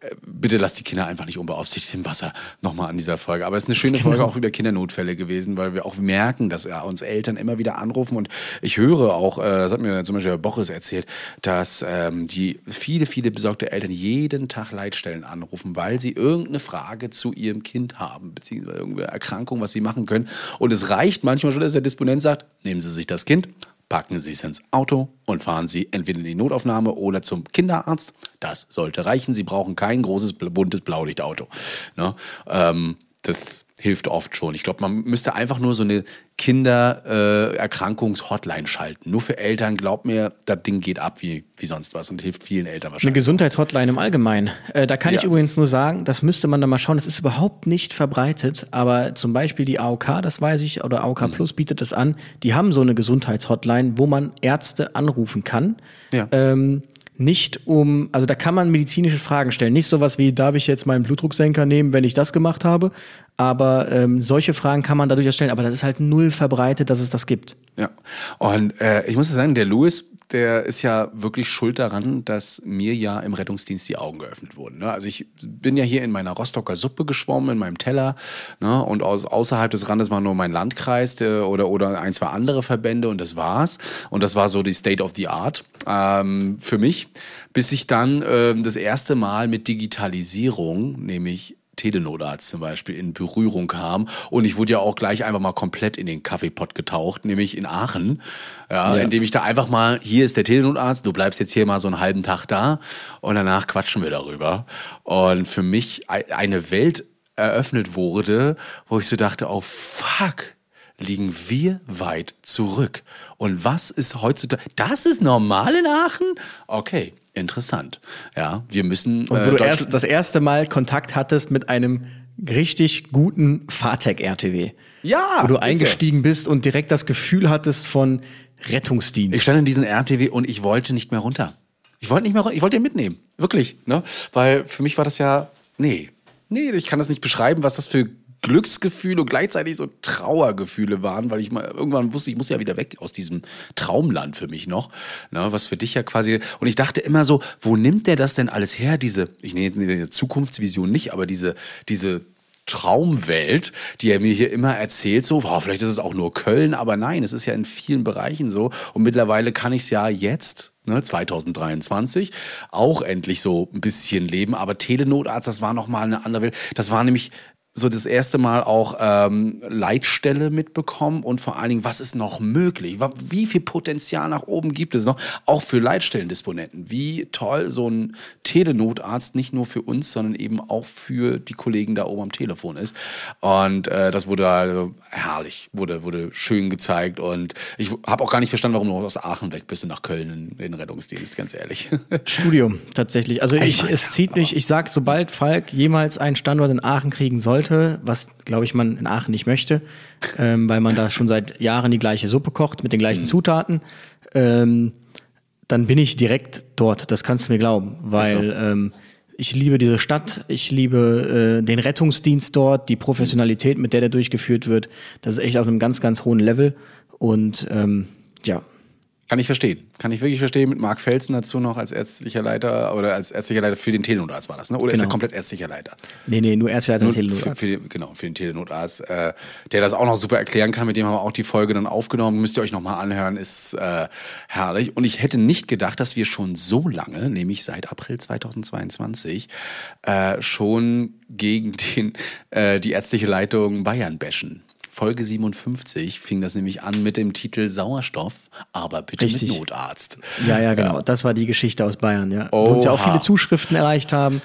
äh, bitte lasst die Kinder einfach nicht unbeaufsichtigt im Wasser nochmal an dieser Folge. Aber es ist eine schöne Folge auch über Kindernotfälle gewesen, weil wir auch merken, dass ja, uns Eltern immer wieder anrufen und ich höre auch, äh, das hat mir zum Beispiel Herr Boris erzählt, dass ähm, die viele, viele besorgte Eltern jeden Tag Leitstellen anrufen, weil sie irgendeine Frage zu ihrem Kind haben, beziehungsweise irgendeine Erkrankung, was sie machen können. Und es reicht manchmal schon, dass der Disponent sagt, nehmen Sie sich das Kind, Packen Sie es ins Auto und fahren Sie entweder in die Notaufnahme oder zum Kinderarzt. Das sollte reichen. Sie brauchen kein großes buntes Blaulichtauto. Ne? Ähm, das hilft oft schon. Ich glaube, man müsste einfach nur so eine Kindererkrankungs-Hotline schalten. Nur für Eltern, glaubt mir, das Ding geht ab wie, wie sonst was und hilft vielen Eltern Eine wahrscheinlich. Gesundheitshotline im Allgemeinen. Äh, da kann ich Ja. übrigens nur sagen, das müsste man dann mal schauen. Das ist überhaupt nicht verbreitet, aber zum Beispiel die AOK, das weiß ich, oder AOK Mhm. Plus bietet das an. Die haben so eine Gesundheitshotline, wo man Ärzte anrufen kann. Ja. Ähm, nicht um, also da kann man medizinische Fragen stellen. Nicht sowas wie, darf ich jetzt meinen Blutdrucksenker nehmen, wenn ich das gemacht habe? Aber ähm, solche Fragen kann man dadurch stellen. Aber das ist halt null verbreitet, dass es das gibt. Ja. Und äh, ich muss sagen, der Louis, der ist ja wirklich schuld daran, dass mir ja im Rettungsdienst die Augen geöffnet wurden. Ne? Also ich bin ja hier in meiner Rostocker Suppe geschwommen, in meinem Teller. Ne? Und aus, außerhalb des Randes war nur mein Landkreis der, oder, oder ein, zwei andere Verbände und das war's. Und das war so die State of the Art ähm, für mich, bis ich dann äh, das erste Mal mit Digitalisierung, nämlich Telenotarzt zum Beispiel in Berührung kam. Und ich wurde ja auch gleich einfach mal komplett in den Kaffeepott getaucht, nämlich in Aachen, ja, ja. indem ich da einfach mal, hier ist der Telenotarzt, du bleibst jetzt hier mal so einen halben Tag da und danach quatschen wir darüber. Und für mich eine Welt eröffnet wurde, wo ich so dachte, oh fuck, liegen wir weit zurück. Und was ist heutzutage, das ist normal in Aachen? Okay, interessant. Ja, wir müssen. Und wo äh, du erst das erste Mal Kontakt hattest mit einem richtig guten Fahrtech-RTW. Ja. Wo du eingestiegen bist und direkt das Gefühl hattest von Rettungsdienst. Ich stand in diesem RTW und ich wollte nicht mehr runter. Ich wollte nicht mehr runter. Ich wollte den mitnehmen. Wirklich. Ne? Weil für mich war das ja, nee. Nee, ich kann das nicht beschreiben, was das für Glücksgefühle und gleichzeitig so Trauergefühle waren, weil ich mal irgendwann wusste, ich muss ja wieder weg aus diesem Traumland für mich noch, ne, was für dich ja quasi und ich dachte immer so, wo nimmt der das denn alles her, diese, ich nenne jetzt diese Zukunftsvision nicht, aber diese, diese Traumwelt, die er mir hier immer erzählt, so, wow, vielleicht ist es auch nur Köln, aber nein, es ist ja in vielen Bereichen so. Und mittlerweile kann ich es ja jetzt, ne, 2023, auch endlich so ein bisschen leben. Aber Telenotarzt, das war nochmal eine andere Welt. Das war nämlich so das erste Mal auch ähm, Leitstelle mitbekommen und vor allen Dingen, was ist noch möglich? Wie viel Potenzial nach oben gibt es noch? Auch für Leitstellendisponenten. Wie toll so ein Telenotarzt nicht nur für uns, sondern eben auch für die Kollegen da oben am Telefon ist. Und äh, das wurde also herrlich, wurde, wurde schön gezeigt. Und ich habe auch gar nicht verstanden, warum du aus Aachen weg bist und nach Köln in den Rettungsdienst, ganz ehrlich. Studium, tatsächlich. Also ich, ich es zieht mich, ich sag, sobald Falk jemals einen Standort in Aachen kriegen sollte, sollte, was glaube ich man in Aachen nicht möchte, ähm, weil man da schon seit Jahren die gleiche Suppe kocht mit den gleichen mhm. Zutaten, ähm, dann bin ich direkt dort. Das kannst du mir glauben, weil so. ähm, ich liebe diese Stadt, ich liebe äh, den Rettungsdienst dort, die Professionalität, mit der der durchgeführt wird. Das ist echt auf einem ganz, ganz hohen Level und ähm, ja, kann ich verstehen. Kann ich wirklich verstehen. Mit Marc Felsen dazu noch als ärztlicher Leiter oder als ärztlicher Leiter für den Telenotarzt war das, ne? Oder genau. ist er komplett ärztlicher Leiter? Nee, nee, nur ärztlicher Leiter Telenotarzt. Für, für den, genau, für den Telenotarzt. Äh, der das auch noch super erklären kann. Mit dem haben wir auch die Folge dann aufgenommen. Müsst ihr euch nochmal anhören. Ist äh, herrlich. Und ich hätte nicht gedacht, dass wir schon so lange, nämlich seit April 2022, äh, schon gegen den, äh, die ärztliche Leitung Bayern bashen. Folge 57 fing das nämlich an mit dem Titel Sauerstoff, aber bitte Richtig. mit Notarzt. Ja, ja, genau. Ja. Das war die Geschichte aus Bayern, ja. Oha. Wo uns ja auch viele Zuschriften erreicht haben.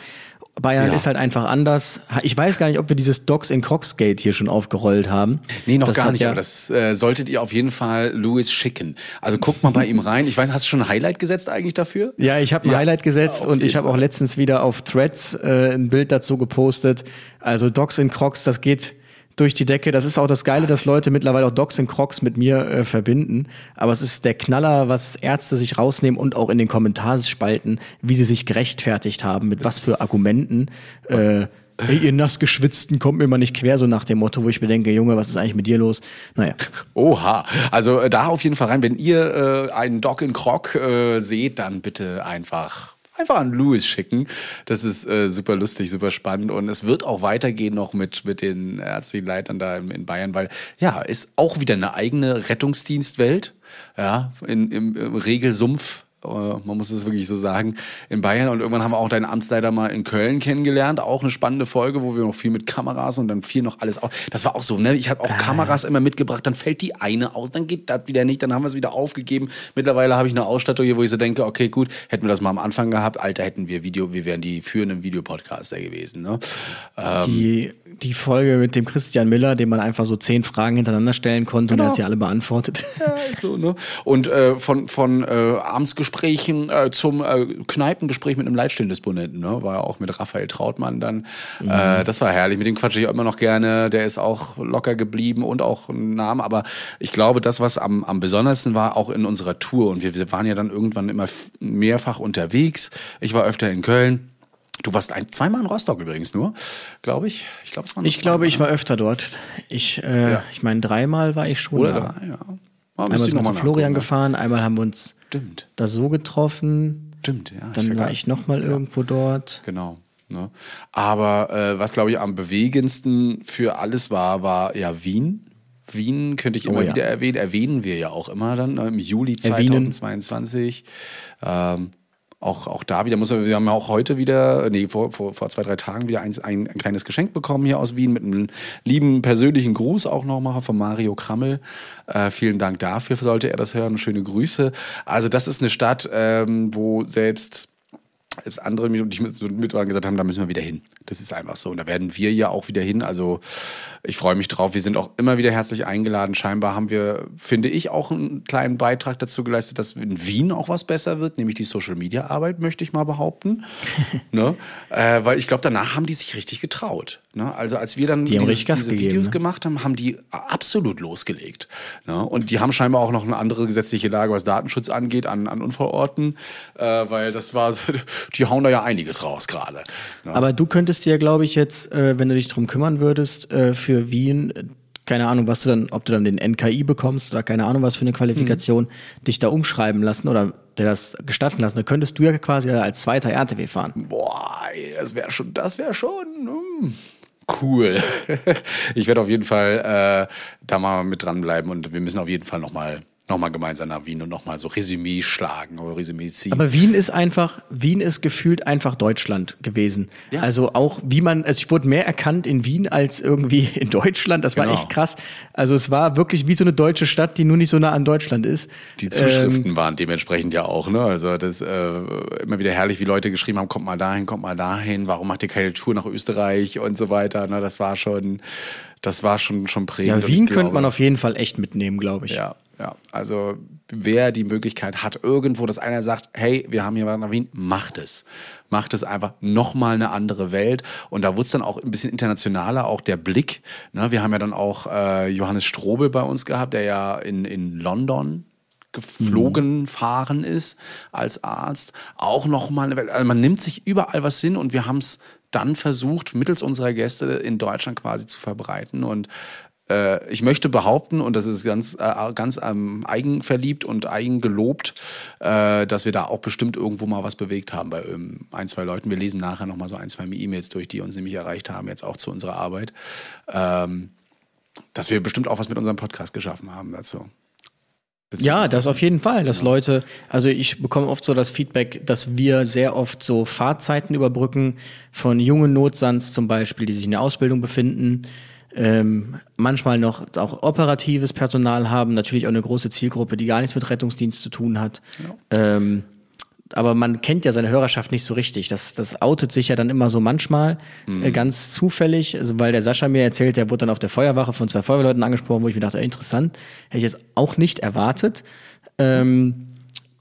Bayern ja. ist halt einfach anders. Ich weiß gar nicht, ob wir dieses Dogs in Crocs Gate hier schon aufgerollt haben. Nee, noch das gar nicht, ja aber das äh, solltet ihr auf jeden Fall Louis schicken. Also guckt mal bei ihm rein. Ich weiß, hast du schon ein Highlight gesetzt eigentlich dafür? Ja, ich habe ein ja, Highlight gesetzt und ich habe auch letztens wieder auf Threads äh, ein Bild dazu gepostet. Also Dogs in Crocs, das geht durch die Decke. Das ist auch das Geile, dass Leute mittlerweile auch Docs und Crocs mit mir äh, verbinden. Aber es ist der Knaller, was Ärzte sich rausnehmen und auch in den Kommentarspalten, wie sie sich gerechtfertigt haben, mit was für Argumenten. Äh, Ey, ihr nass geschwitzten, kommt mir mal nicht quer, so nach dem Motto, wo ich mir denke, Junge, was ist eigentlich mit dir los? Naja. Oha. Also äh, da auf jeden Fall rein. Wenn ihr äh, einen Doc in Croc äh, seht, dann bitte einfach einfach an Louis schicken. Das ist äh, super lustig, super spannend und es wird auch weitergehen noch mit, mit den ärztlichen Leitern da in, in Bayern, weil ja, ist auch wieder eine eigene Rettungsdienstwelt, ja, in, im, im Regelsumpf man muss es wirklich so sagen, in Bayern. Und irgendwann haben wir auch deinen Amtsleiter mal in Köln kennengelernt. Auch eine spannende Folge, wo wir noch viel mit Kameras und dann viel noch alles aus. Das war auch so, ne? Ich habe auch ah. Kameras immer mitgebracht, dann fällt die eine aus, dann geht das wieder nicht, dann haben wir es wieder aufgegeben. Mittlerweile habe ich eine Ausstattung hier, wo ich so denke, okay, gut, hätten wir das mal am Anfang gehabt, Alter, hätten wir Video, wir wären die führenden Videopodcaster gewesen. Ne? Ähm, die, die Folge mit dem Christian Miller, dem man einfach so zehn Fragen hintereinander stellen konnte genau. und er hat sie alle beantwortet. Ja, so, ne? Und äh, von, von äh, abends Gesprächen, äh, zum äh, Kneipengespräch mit einem Leitstellendisponenten, ne? war ja auch mit Raphael Trautmann dann. Mhm. Äh, das war herrlich, mit dem quatsche ich immer noch gerne. Der ist auch locker geblieben und auch ein Name. Aber ich glaube, das, was am, am besondersten war, auch in unserer Tour, und wir, wir waren ja dann irgendwann immer mehrfach unterwegs. Ich war öfter in Köln. Du warst ein, zweimal in Rostock übrigens nur, glaube ich. Ich, glaub, es waren ich glaube, ich war öfter dort. Ich, äh, ja. ich meine, dreimal war ich schon Oder da. Drei, ja. einmal sind wir zu Florian gefahren, einmal haben wir uns Stimmt. da so getroffen. Stimmt, ja. Dann ich war ich nochmal ja. irgendwo dort. Genau. Ne? Aber äh, was, glaube ich, am bewegendsten für alles war, war ja Wien. Wien könnte ich immer oh, ja. wieder erwähnen. Erwähnen wir ja auch immer dann ne? im Juli 2022. Ähm, auch, auch da wieder muss man, wir haben ja auch heute wieder, nee, vor, vor, vor zwei, drei Tagen wieder ein, ein, ein kleines Geschenk bekommen hier aus Wien mit einem lieben persönlichen Gruß auch nochmal von Mario Krammel. Äh, vielen Dank dafür, sollte er das hören. Schöne Grüße. Also das ist eine Stadt, ähm, wo selbst selbst andere die mit, gesagt haben, da müssen wir wieder hin. Das ist einfach so. Und da werden wir ja auch wieder hin. Also ich freue mich drauf. Wir sind auch immer wieder herzlich eingeladen. Scheinbar haben wir, finde ich, auch einen kleinen Beitrag dazu geleistet, dass in Wien auch was besser wird, nämlich die Social Media Arbeit, möchte ich mal behaupten. ne? äh, weil ich glaube, danach haben die sich richtig getraut. Ne? Also als wir dann dieses, diese gegeben, Videos ne? gemacht haben, haben die absolut losgelegt. Ne? Und die haben scheinbar auch noch eine andere gesetzliche Lage, was Datenschutz angeht, an, an Unfallorten, äh, weil das war, die hauen da ja einiges raus gerade. Ne? Aber du könntest dir, glaube ich, jetzt, äh, wenn du dich drum kümmern würdest, äh, für Wien keine Ahnung, was du dann, ob du dann den NKI bekommst oder keine Ahnung, was für eine Qualifikation, mhm. dich da umschreiben lassen oder der das gestatten lassen, dann könntest du ja quasi als zweiter RTW fahren. Boah, das wäre schon, das wäre schon. Hm cool. ich werde auf jeden Fall äh, da mal mit dranbleiben und wir müssen auf jeden Fall nochmal nochmal gemeinsam nach Wien und nochmal so Resümee schlagen oder Resümee ziehen. Aber Wien ist einfach, Wien ist gefühlt einfach Deutschland gewesen. Ja. Also auch wie man, also ich wurde mehr erkannt in Wien als irgendwie in Deutschland. Das war genau. echt krass. Also es war wirklich wie so eine deutsche Stadt, die nur nicht so nah an Deutschland ist. Die Zuschriften ähm, waren dementsprechend ja auch, ne? Also das äh, immer wieder herrlich, wie Leute geschrieben haben, kommt mal dahin, kommt mal dahin, warum macht ihr keine Tour nach Österreich und so weiter. Ne? Das war schon, das war schon, schon prägend. Ja, Wien könnte man auf jeden Fall echt mitnehmen, glaube ich. Ja, ja, also wer die Möglichkeit hat, irgendwo, dass einer sagt, hey, wir haben hier was nach Wien, macht es. Macht es einfach nochmal eine andere Welt. Und da wurde es dann auch ein bisschen internationaler, auch der Blick. Ne, wir haben ja dann auch äh, Johannes Strobel bei uns gehabt, der ja in, in London geflogen mhm. fahren ist als Arzt. Auch nochmal eine Welt. Also man nimmt sich überall was hin und wir haben es dann versucht, mittels unserer Gäste in Deutschland quasi zu verbreiten. Und äh, ich möchte behaupten, und das ist ganz, äh, ganz ähm, eigenverliebt und eigengelobt, äh, dass wir da auch bestimmt irgendwo mal was bewegt haben bei ähm, ein, zwei Leuten. Wir lesen nachher nochmal so ein, zwei E-Mails durch, die uns nämlich erreicht haben, jetzt auch zu unserer Arbeit. Ähm, dass wir bestimmt auch was mit unserem Podcast geschaffen haben dazu. Ja, das auf jeden Fall, dass genau. Leute, also ich bekomme oft so das Feedback, dass wir sehr oft so Fahrzeiten überbrücken von jungen Notsands zum Beispiel, die sich in der Ausbildung befinden, ähm, manchmal noch auch operatives Personal haben, natürlich auch eine große Zielgruppe, die gar nichts mit Rettungsdienst zu tun hat. Ja. Ähm, aber man kennt ja seine Hörerschaft nicht so richtig. Das, das outet sich ja dann immer so manchmal mhm. äh, ganz zufällig, also weil der Sascha mir erzählt, der wurde dann auf der Feuerwache von zwei Feuerwehrleuten angesprochen, wo ich mir dachte, interessant, hätte ich jetzt auch nicht erwartet. Ähm,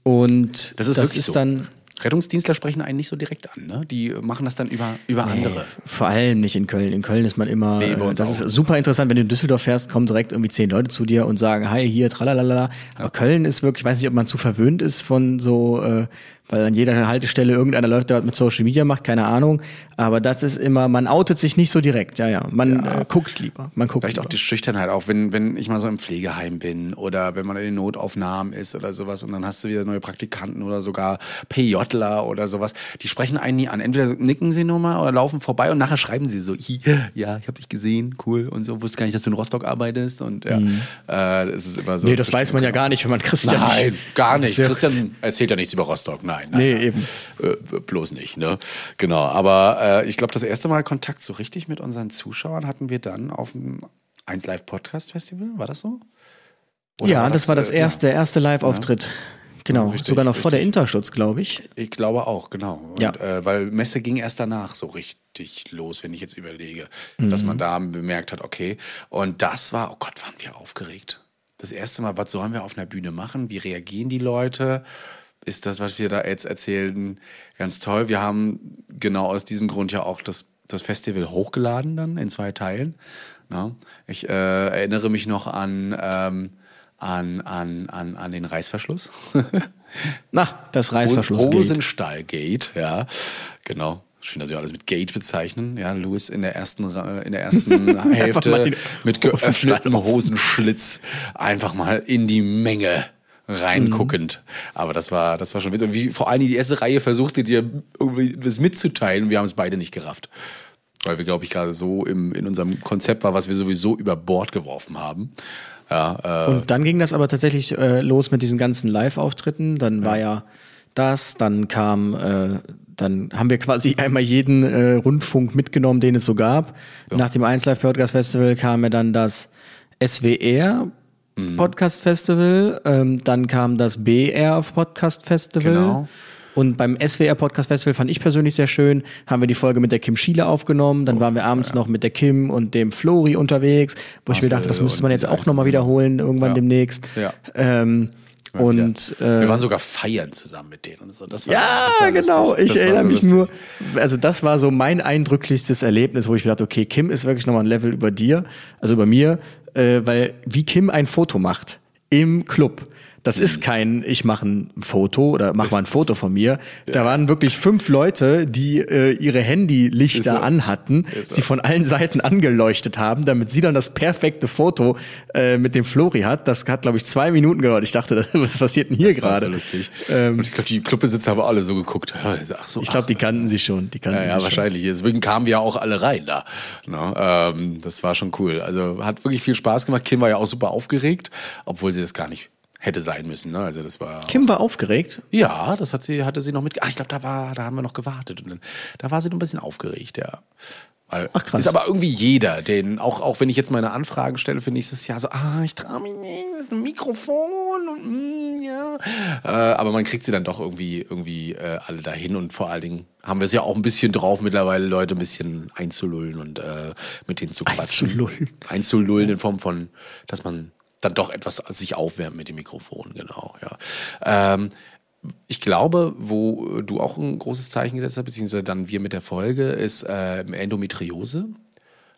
und das ist, das ist so. dann Rettungsdienstler sprechen einen nicht so direkt an, ne? Die machen das dann über, über nee, andere. Vor allem nicht in Köln. In Köln ist man immer, nee, äh, das ist super interessant, wenn du in Düsseldorf fährst, kommen direkt irgendwie zehn Leute zu dir und sagen, hi, hier, tralalala. Aber ja. Köln ist wirklich, ich weiß nicht, ob man zu verwöhnt ist von so äh, weil an jeder Haltestelle irgendeiner läuft, der was mit Social Media macht, keine Ahnung. Aber das ist immer, man outet sich nicht so direkt, ja, ja. Man ja. Äh, guckt lieber. Man guckt Vielleicht lieber. auch die Schüchternheit, auch wenn, wenn ich mal so im Pflegeheim bin oder wenn man in den Notaufnahmen ist oder sowas und dann hast du wieder neue Praktikanten oder sogar PJler oder sowas. Die sprechen einen nie an. Entweder nicken sie nur mal oder laufen vorbei und nachher schreiben sie so, ja, ich habe dich gesehen, cool und so. Wusste gar nicht, dass du in Rostock arbeitest und ja, mhm. äh, das ist immer so. Nee, das weiß man ja gar nicht, wenn man Christian Nein, gar nicht. Christian erzählt ja nichts über Rostock, nein. Nein nee, nein. eben. Äh, bloß nicht, ne? Genau. Aber äh, ich glaube, das erste Mal Kontakt so richtig mit unseren Zuschauern hatten wir dann auf dem 1 Live Podcast Festival. War das so? Oder ja, war das, das, war das äh, erste, der erste Live-Auftritt. Ja. Genau, richtig, sogar noch richtig. vor der Interschutz, glaube ich. Ich glaube auch, genau. Und, ja. Äh, weil Messe ging erst danach so richtig los, wenn ich jetzt überlege, mhm. dass man da bemerkt hat, okay. Und das war, oh Gott, waren wir aufgeregt. Das erste Mal, was sollen wir auf einer Bühne machen? Wie reagieren die Leute? Ist das, was wir da jetzt erzählen, ganz toll. Wir haben genau aus diesem Grund ja auch das, das Festival hochgeladen dann in zwei Teilen. Ja, ich äh, erinnere mich noch an, ähm, an, an, an, an den Reißverschluss. Na, das Reißverschluss. Hosenstallgate, ja, genau. Schön, dass wir alles mit Gate bezeichnen. Ja, Louis in der ersten, in der ersten Hälfte mit geöffnetem Hosenschlitz einfach mal in die Menge reinguckend. Mhm. Aber das war, das war schon witzig. Und wie vor allem die erste Reihe versuchte dir irgendwie was mitzuteilen. Wir haben es beide nicht gerafft. Weil wir, glaube ich, gerade so im, in unserem Konzept war, was wir sowieso über Bord geworfen haben. Ja, äh, und dann ging das aber tatsächlich äh, los mit diesen ganzen Live-Auftritten. Dann war ja das, dann kam äh, dann haben wir quasi einmal jeden äh, Rundfunk mitgenommen, den es so gab. Ja. Nach dem 1 Live Podcast Festival kam ja dann das SWR mhm. Podcast Festival, ähm, dann kam das BR Podcast Festival. Genau. Und beim SWR Podcast Festival fand ich persönlich sehr schön, haben wir die Folge mit der Kim Schiele aufgenommen, dann oh, waren wir abends ja. noch mit der Kim und dem Flori unterwegs, wo Was ich mir dachte, das müsste man jetzt auch nochmal wiederholen, irgendwann ja. demnächst. Ja. Ähm, und äh, wir waren sogar feiern zusammen mit denen und so. Das war, ja, das war genau. Ich das erinnere so mich nur. Also das war so mein eindrücklichstes Erlebnis, wo ich mir dachte, okay, Kim ist wirklich nochmal ein Level über dir, also über mir, äh, weil wie Kim ein Foto macht im Club das ist mhm. kein, ich mache ein Foto oder mach mal ein Foto von mir. Da waren wirklich fünf Leute, die äh, ihre Handylichter so. anhatten, so. sie von allen Seiten angeleuchtet haben, damit sie dann das perfekte Foto äh, mit dem Flori hat. Das hat, glaube ich, zwei Minuten gedauert. Ich dachte, was passiert denn hier gerade? So lustig. Ähm, Und ich glaube, die Clubbesitzer haben alle so geguckt. Ach so, ich glaube, die kannten sie schon. Die kannten ja, ja wahrscheinlich. Schon. Deswegen kamen wir auch alle rein da. No, ne? ähm, das war schon cool. Also hat wirklich viel Spaß gemacht. Kim war ja auch super aufgeregt, obwohl sie das gar nicht hätte sein müssen. Ne? Also das war. Kim war aufgeregt. Ja, das hat sie, hatte sie noch mit. Ach, ich glaube, da war, da haben wir noch gewartet und dann, da war sie noch ein bisschen aufgeregt, ja. Weil Ach krass. Ist aber irgendwie jeder, den, auch, auch wenn ich jetzt meine Anfragen stelle für nächstes Jahr, so, ah, ich traue mich nicht, das ist ein Mikrofon und mm, ja. Äh, aber man kriegt sie dann doch irgendwie, irgendwie äh, alle dahin und vor allen Dingen haben wir es ja auch ein bisschen drauf, mittlerweile Leute ein bisschen einzulullen und äh, mit denen zu quatschen. Einzulullen. Einzulullen in Form von, dass man dann doch etwas sich aufwärmen mit dem Mikrofon, genau, ja. Ähm, ich glaube, wo du auch ein großes Zeichen gesetzt hast, beziehungsweise dann wir mit der Folge, ist äh, Endometriose.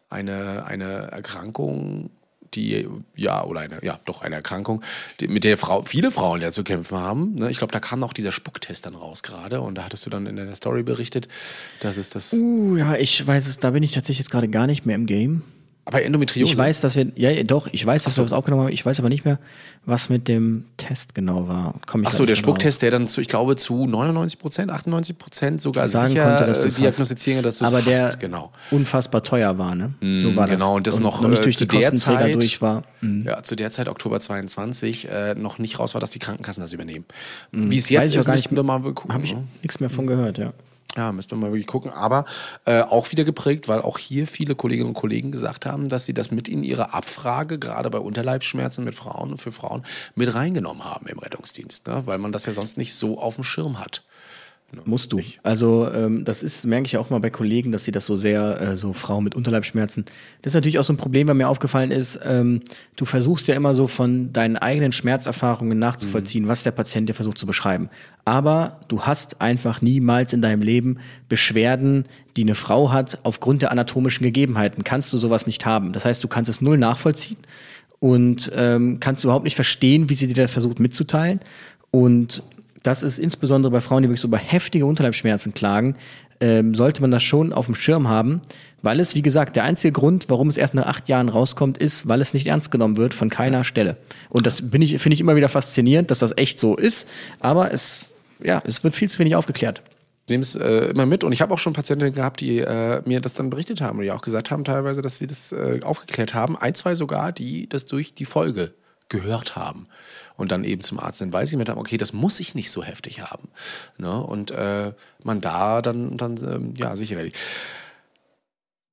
Eine, eine Erkrankung, die, ja, oder eine, ja, doch eine Erkrankung, die, mit der Frau, viele Frauen ja zu kämpfen haben. Ne? Ich glaube, da kam auch dieser Spucktest dann raus gerade und da hattest du dann in der Story berichtet, dass es das. Uh, ja, ich weiß es, da bin ich tatsächlich jetzt gerade gar nicht mehr im Game. Aber Endometriose? Ich weiß, dass wir, ja, doch, ich weiß, dass so. wir was aufgenommen haben. Ich weiß aber nicht mehr, was mit dem Test genau war. Komm ich Ach so, der Spucktest, der dann zu, ich glaube, zu 99 Prozent, 98 Prozent sogar Sagen sicher konnte, dass äh, diagnostizieren, dass du es Aber der genau. unfassbar teuer war, ne? Mm, so war das. Genau, und das und noch, noch nicht äh, durch zu die der Zeit durch war. Mhm. Ja, zu der Zeit, Oktober 22, äh, noch nicht raus war, dass die Krankenkassen das übernehmen. Mhm. Wie es jetzt ist, müssen wir mal gucken. Habe ich ne? nichts mehr von gehört, ja. Ja, müssen wir mal wirklich gucken. Aber äh, auch wieder geprägt, weil auch hier viele Kolleginnen und Kollegen gesagt haben, dass sie das mit in ihre Abfrage, gerade bei Unterleibsschmerzen mit Frauen und für Frauen, mit reingenommen haben im Rettungsdienst. Ne? Weil man das ja sonst nicht so auf dem Schirm hat. Musst du. Nicht. Also ähm, das ist, merke ich auch mal bei Kollegen, dass sie das so sehr, äh, so Frauen mit Unterleibsschmerzen. Das ist natürlich auch so ein Problem, weil mir aufgefallen ist, ähm, du versuchst ja immer so von deinen eigenen Schmerzerfahrungen nachzuvollziehen, mhm. was der Patient dir versucht zu beschreiben. Aber du hast einfach niemals in deinem Leben Beschwerden, die eine Frau hat, aufgrund der anatomischen Gegebenheiten. Kannst du sowas nicht haben. Das heißt, du kannst es null nachvollziehen und ähm, kannst überhaupt nicht verstehen, wie sie dir das versucht mitzuteilen. Und das ist insbesondere bei Frauen, die wirklich so über heftige Unterleibsschmerzen klagen, ähm, sollte man das schon auf dem Schirm haben, weil es, wie gesagt, der einzige Grund, warum es erst nach acht Jahren rauskommt, ist, weil es nicht ernst genommen wird von keiner Stelle. Und das bin ich, finde ich immer wieder faszinierend, dass das echt so ist, aber es, ja, es wird viel zu wenig aufgeklärt nehme es äh, immer mit und ich habe auch schon Patientinnen gehabt, die äh, mir das dann berichtet haben und die auch gesagt haben teilweise, dass sie das äh, aufgeklärt haben. Ein, zwei sogar, die das durch die Folge gehört haben und dann eben zum Arzt sind, weil sie mir haben, okay, das muss ich nicht so heftig haben. Ne? Und äh, man da dann, dann ähm, ja, sicher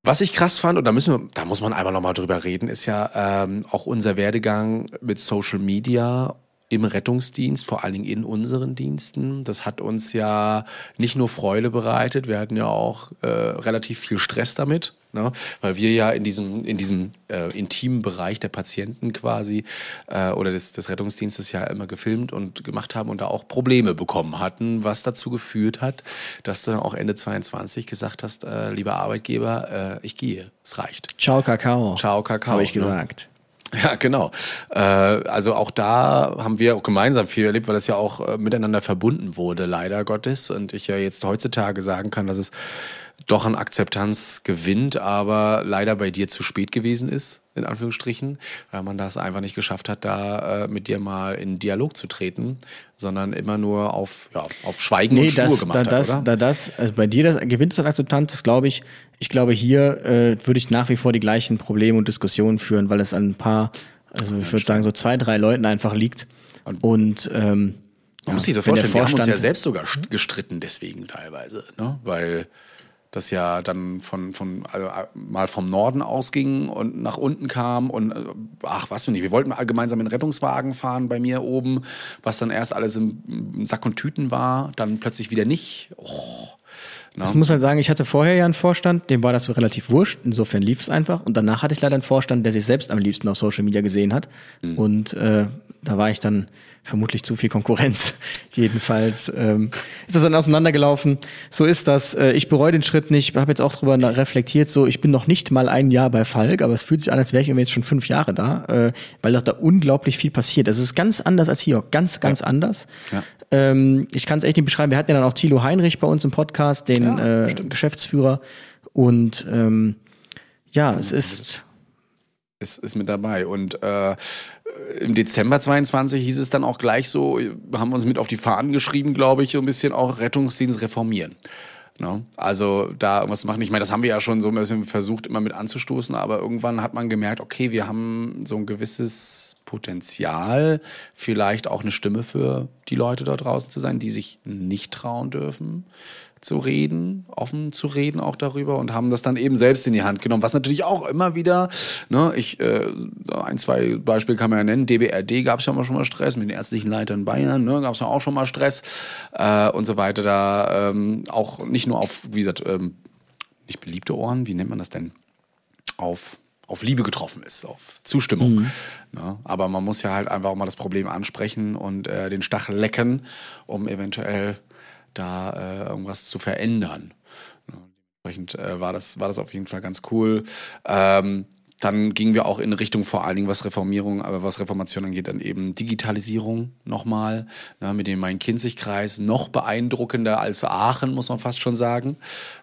Was ich krass fand, und da müssen wir, da muss man einfach nochmal drüber reden, ist ja ähm, auch unser Werdegang mit Social Media im Rettungsdienst, vor allen Dingen in unseren Diensten. Das hat uns ja nicht nur Freude bereitet, wir hatten ja auch äh, relativ viel Stress damit. Ne? Weil wir ja in diesem, in diesem äh, intimen Bereich der Patienten quasi äh, oder des, des Rettungsdienstes ja immer gefilmt und gemacht haben und da auch Probleme bekommen hatten, was dazu geführt hat, dass du dann auch Ende 22 gesagt hast, äh, lieber Arbeitgeber, äh, ich gehe, es reicht. Ciao Kakao. Ciao Kakao. Habe ich ne? gesagt. Ja, genau. Äh, also auch da haben wir auch gemeinsam viel erlebt, weil das ja auch äh, miteinander verbunden wurde, leider Gottes. Und ich ja jetzt heutzutage sagen kann, dass es doch an Akzeptanz gewinnt, aber leider bei dir zu spät gewesen ist, in Anführungsstrichen, weil man das einfach nicht geschafft hat, da äh, mit dir mal in Dialog zu treten, sondern immer nur auf, ja, auf Schweigen und Stur das, gemacht da, hat, das, oder? Da das, also bei dir das gewinnt es an Akzeptanz, das glaube ich. Ich glaube, hier äh, würde ich nach wie vor die gleichen Probleme und Diskussionen führen, weil es an ein paar, also ich würde sagen, so zwei, drei Leuten einfach liegt. Und ähm, Man muss sich das der vorstellen, wir haben uns ja selbst sogar st- gestritten deswegen teilweise, ne? weil das ja dann von, von also äh, mal vom Norden ausging und nach unten kam und äh, ach was für nicht, wir wollten gemeinsam in Rettungswagen fahren bei mir oben, was dann erst alles im, Sack und Tüten war, dann plötzlich wieder nicht. Oh? Ich muss halt sagen, ich hatte vorher ja einen Vorstand, dem war das so relativ wurscht, insofern lief es einfach. Und danach hatte ich leider einen Vorstand, der sich selbst am liebsten auf Social Media gesehen hat. Und äh, da war ich dann vermutlich zu viel Konkurrenz. Jedenfalls ähm, ist das dann auseinandergelaufen. So ist das. Äh, ich bereue den Schritt nicht. Ich habe jetzt auch drüber reflektiert. So, ich bin noch nicht mal ein Jahr bei Falk, aber es fühlt sich an, als wäre ich jetzt schon fünf Jahre da, äh, weil doch da unglaublich viel passiert. Das ist ganz anders als hier, ganz, ganz anders. Ja. Ähm, ich kann es echt nicht beschreiben. Wir hatten ja dann auch Thilo Heinrich bei uns im Podcast, den Ja, äh, Geschäftsführer. Und ähm, ja, es ist. ist, ist mit dabei. Und äh, im Dezember 22 hieß es dann auch gleich so, haben wir uns mit auf die Fahnen geschrieben, glaube ich, so ein bisschen auch Rettungsdienst reformieren. Ne? Also da irgendwas machen. Ich meine, das haben wir ja schon so ein bisschen versucht, immer mit anzustoßen, aber irgendwann hat man gemerkt, okay, wir haben so ein gewisses Potenzial, vielleicht auch eine Stimme für die Leute da draußen zu sein, die sich nicht trauen dürfen zu reden, offen zu reden auch darüber und haben das dann eben selbst in die Hand genommen, was natürlich auch immer wieder, ne, ich, äh, ein, zwei Beispiele kann man ja nennen, DBRD gab es ja mal schon mal Stress, mit den ärztlichen Leitern in Bayern, ne, gab es ja auch schon mal Stress äh, und so weiter, da ähm, auch nicht nur auf, wie gesagt, ähm, nicht beliebte Ohren, wie nennt man das denn, auf auf Liebe getroffen ist, auf Zustimmung. Ne? Aber man muss ja halt einfach auch mal das Problem ansprechen und äh, den Stachel lecken, um eventuell da äh, irgendwas zu verändern. Dementsprechend äh, war, das, war das auf jeden Fall ganz cool. Ähm, dann gingen wir auch in Richtung vor allen Dingen, was Reformierung, aber was Reformation angeht, dann eben Digitalisierung nochmal, ne, mit dem Main-Kinzig-Kreis noch beeindruckender als Aachen, muss man fast schon sagen.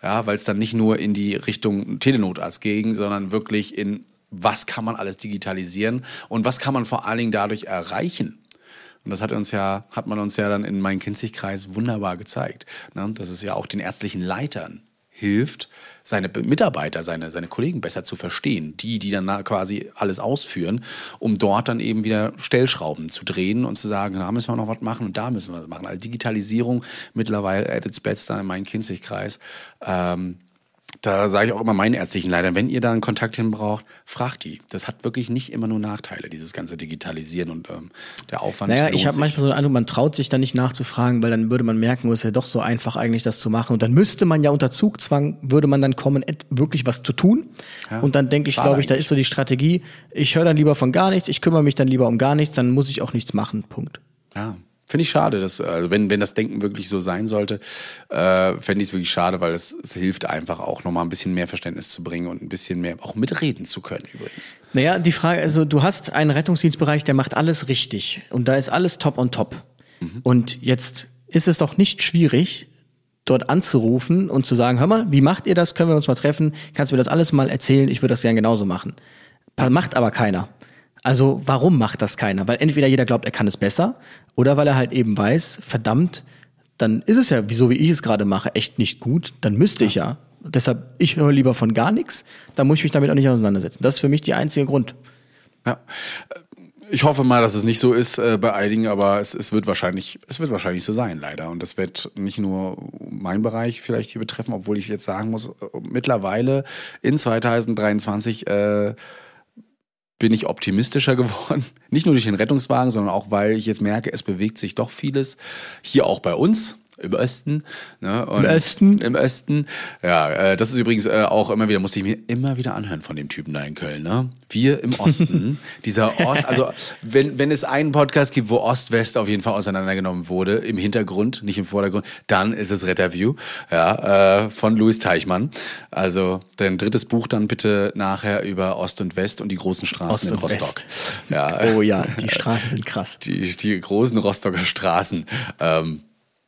Ja, weil es dann nicht nur in die Richtung Telenotarzt ging, sondern wirklich in was kann man alles digitalisieren und was kann man vor allen Dingen dadurch erreichen. Und das hat uns ja, hat man uns ja dann in meinem Kinzig-Kreis wunderbar gezeigt. Ne? Dass es ja auch den ärztlichen Leitern hilft, seine Be- Mitarbeiter, seine, seine Kollegen besser zu verstehen. Die, die dann quasi alles ausführen, um dort dann eben wieder Stellschrauben zu drehen und zu sagen, da müssen wir noch was machen und da müssen wir was machen. Also Digitalisierung mittlerweile at its best da in meinem Kinzig-Kreis. Ähm, da sage ich auch immer meinen ärztlichen Leitern, wenn ihr da einen Kontakt hin braucht, fragt die. Das hat wirklich nicht immer nur Nachteile, dieses ganze Digitalisieren und ähm, der Aufwand. Naja, ich habe manchmal so den Eindruck, man traut sich da nicht nachzufragen, weil dann würde man merken, es ist ja doch so einfach eigentlich, das zu machen. Und dann müsste man ja unter Zugzwang, würde man dann kommen, wirklich was zu tun. Ja, und dann denke ich, glaube ich, da ist so die Strategie, ich höre dann lieber von gar nichts, ich kümmere mich dann lieber um gar nichts, dann muss ich auch nichts machen. Punkt. Ja, finde ich schade. Dass, also wenn, wenn das Denken wirklich so sein sollte, äh, fände ich es wirklich schade, weil es, es hilft einfach auch nochmal ein bisschen mehr Verständnis zu bringen und ein bisschen mehr auch mitreden zu können übrigens. Naja, die Frage, also du hast einen Rettungsdienstbereich, der macht alles richtig und da ist alles top on top. Und jetzt ist es doch nicht schwierig, dort anzurufen und zu sagen, hör mal, wie macht ihr das? Können wir uns mal treffen? Kannst du mir das alles mal erzählen? Ich würde das gern genauso machen. Macht aber keiner. Also warum macht das keiner? Weil entweder jeder glaubt, er kann es besser oder weil er halt eben weiß, verdammt, dann ist es ja, so wie ich es gerade mache, echt nicht gut. Dann müsste ich ja. Deshalb, ich höre lieber von gar nichts. Da muss ich mich damit auch nicht auseinandersetzen. Das ist für mich der einzige Grund. Ja. Ich hoffe mal, dass es nicht so ist äh, bei einigen, aber es, es wird wahrscheinlich, es wird wahrscheinlich so sein, leider. Und das wird nicht nur meinen Bereich vielleicht hier betreffen, obwohl ich jetzt sagen muss, äh, mittlerweile in 2023 äh, bin ich optimistischer geworden. Nicht nur durch den Rettungswagen, sondern auch, weil ich jetzt merke, es bewegt sich doch vieles. Hier auch bei uns im Osten. Ne? Im Osten? Im Osten. Ja, äh, das ist übrigens äh, auch immer wieder, musste ich mir immer wieder anhören von dem Typen da in Köln. Ne? Wir im Osten, dieser Ost, also wenn, wenn es einen Podcast gibt, wo Ost-West auf jeden Fall auseinandergenommen wurde, im Hintergrund, nicht im Vordergrund, dann ist es Retterview, ja, äh, von Louis Teichmann. Also dein drittes Buch dann bitte nachher über Ost und West und die großen Straßen Ost in Rostock. West. Ja, Oh ja, die Straßen sind krass. die, die großen Rostocker Straßen. Ähm,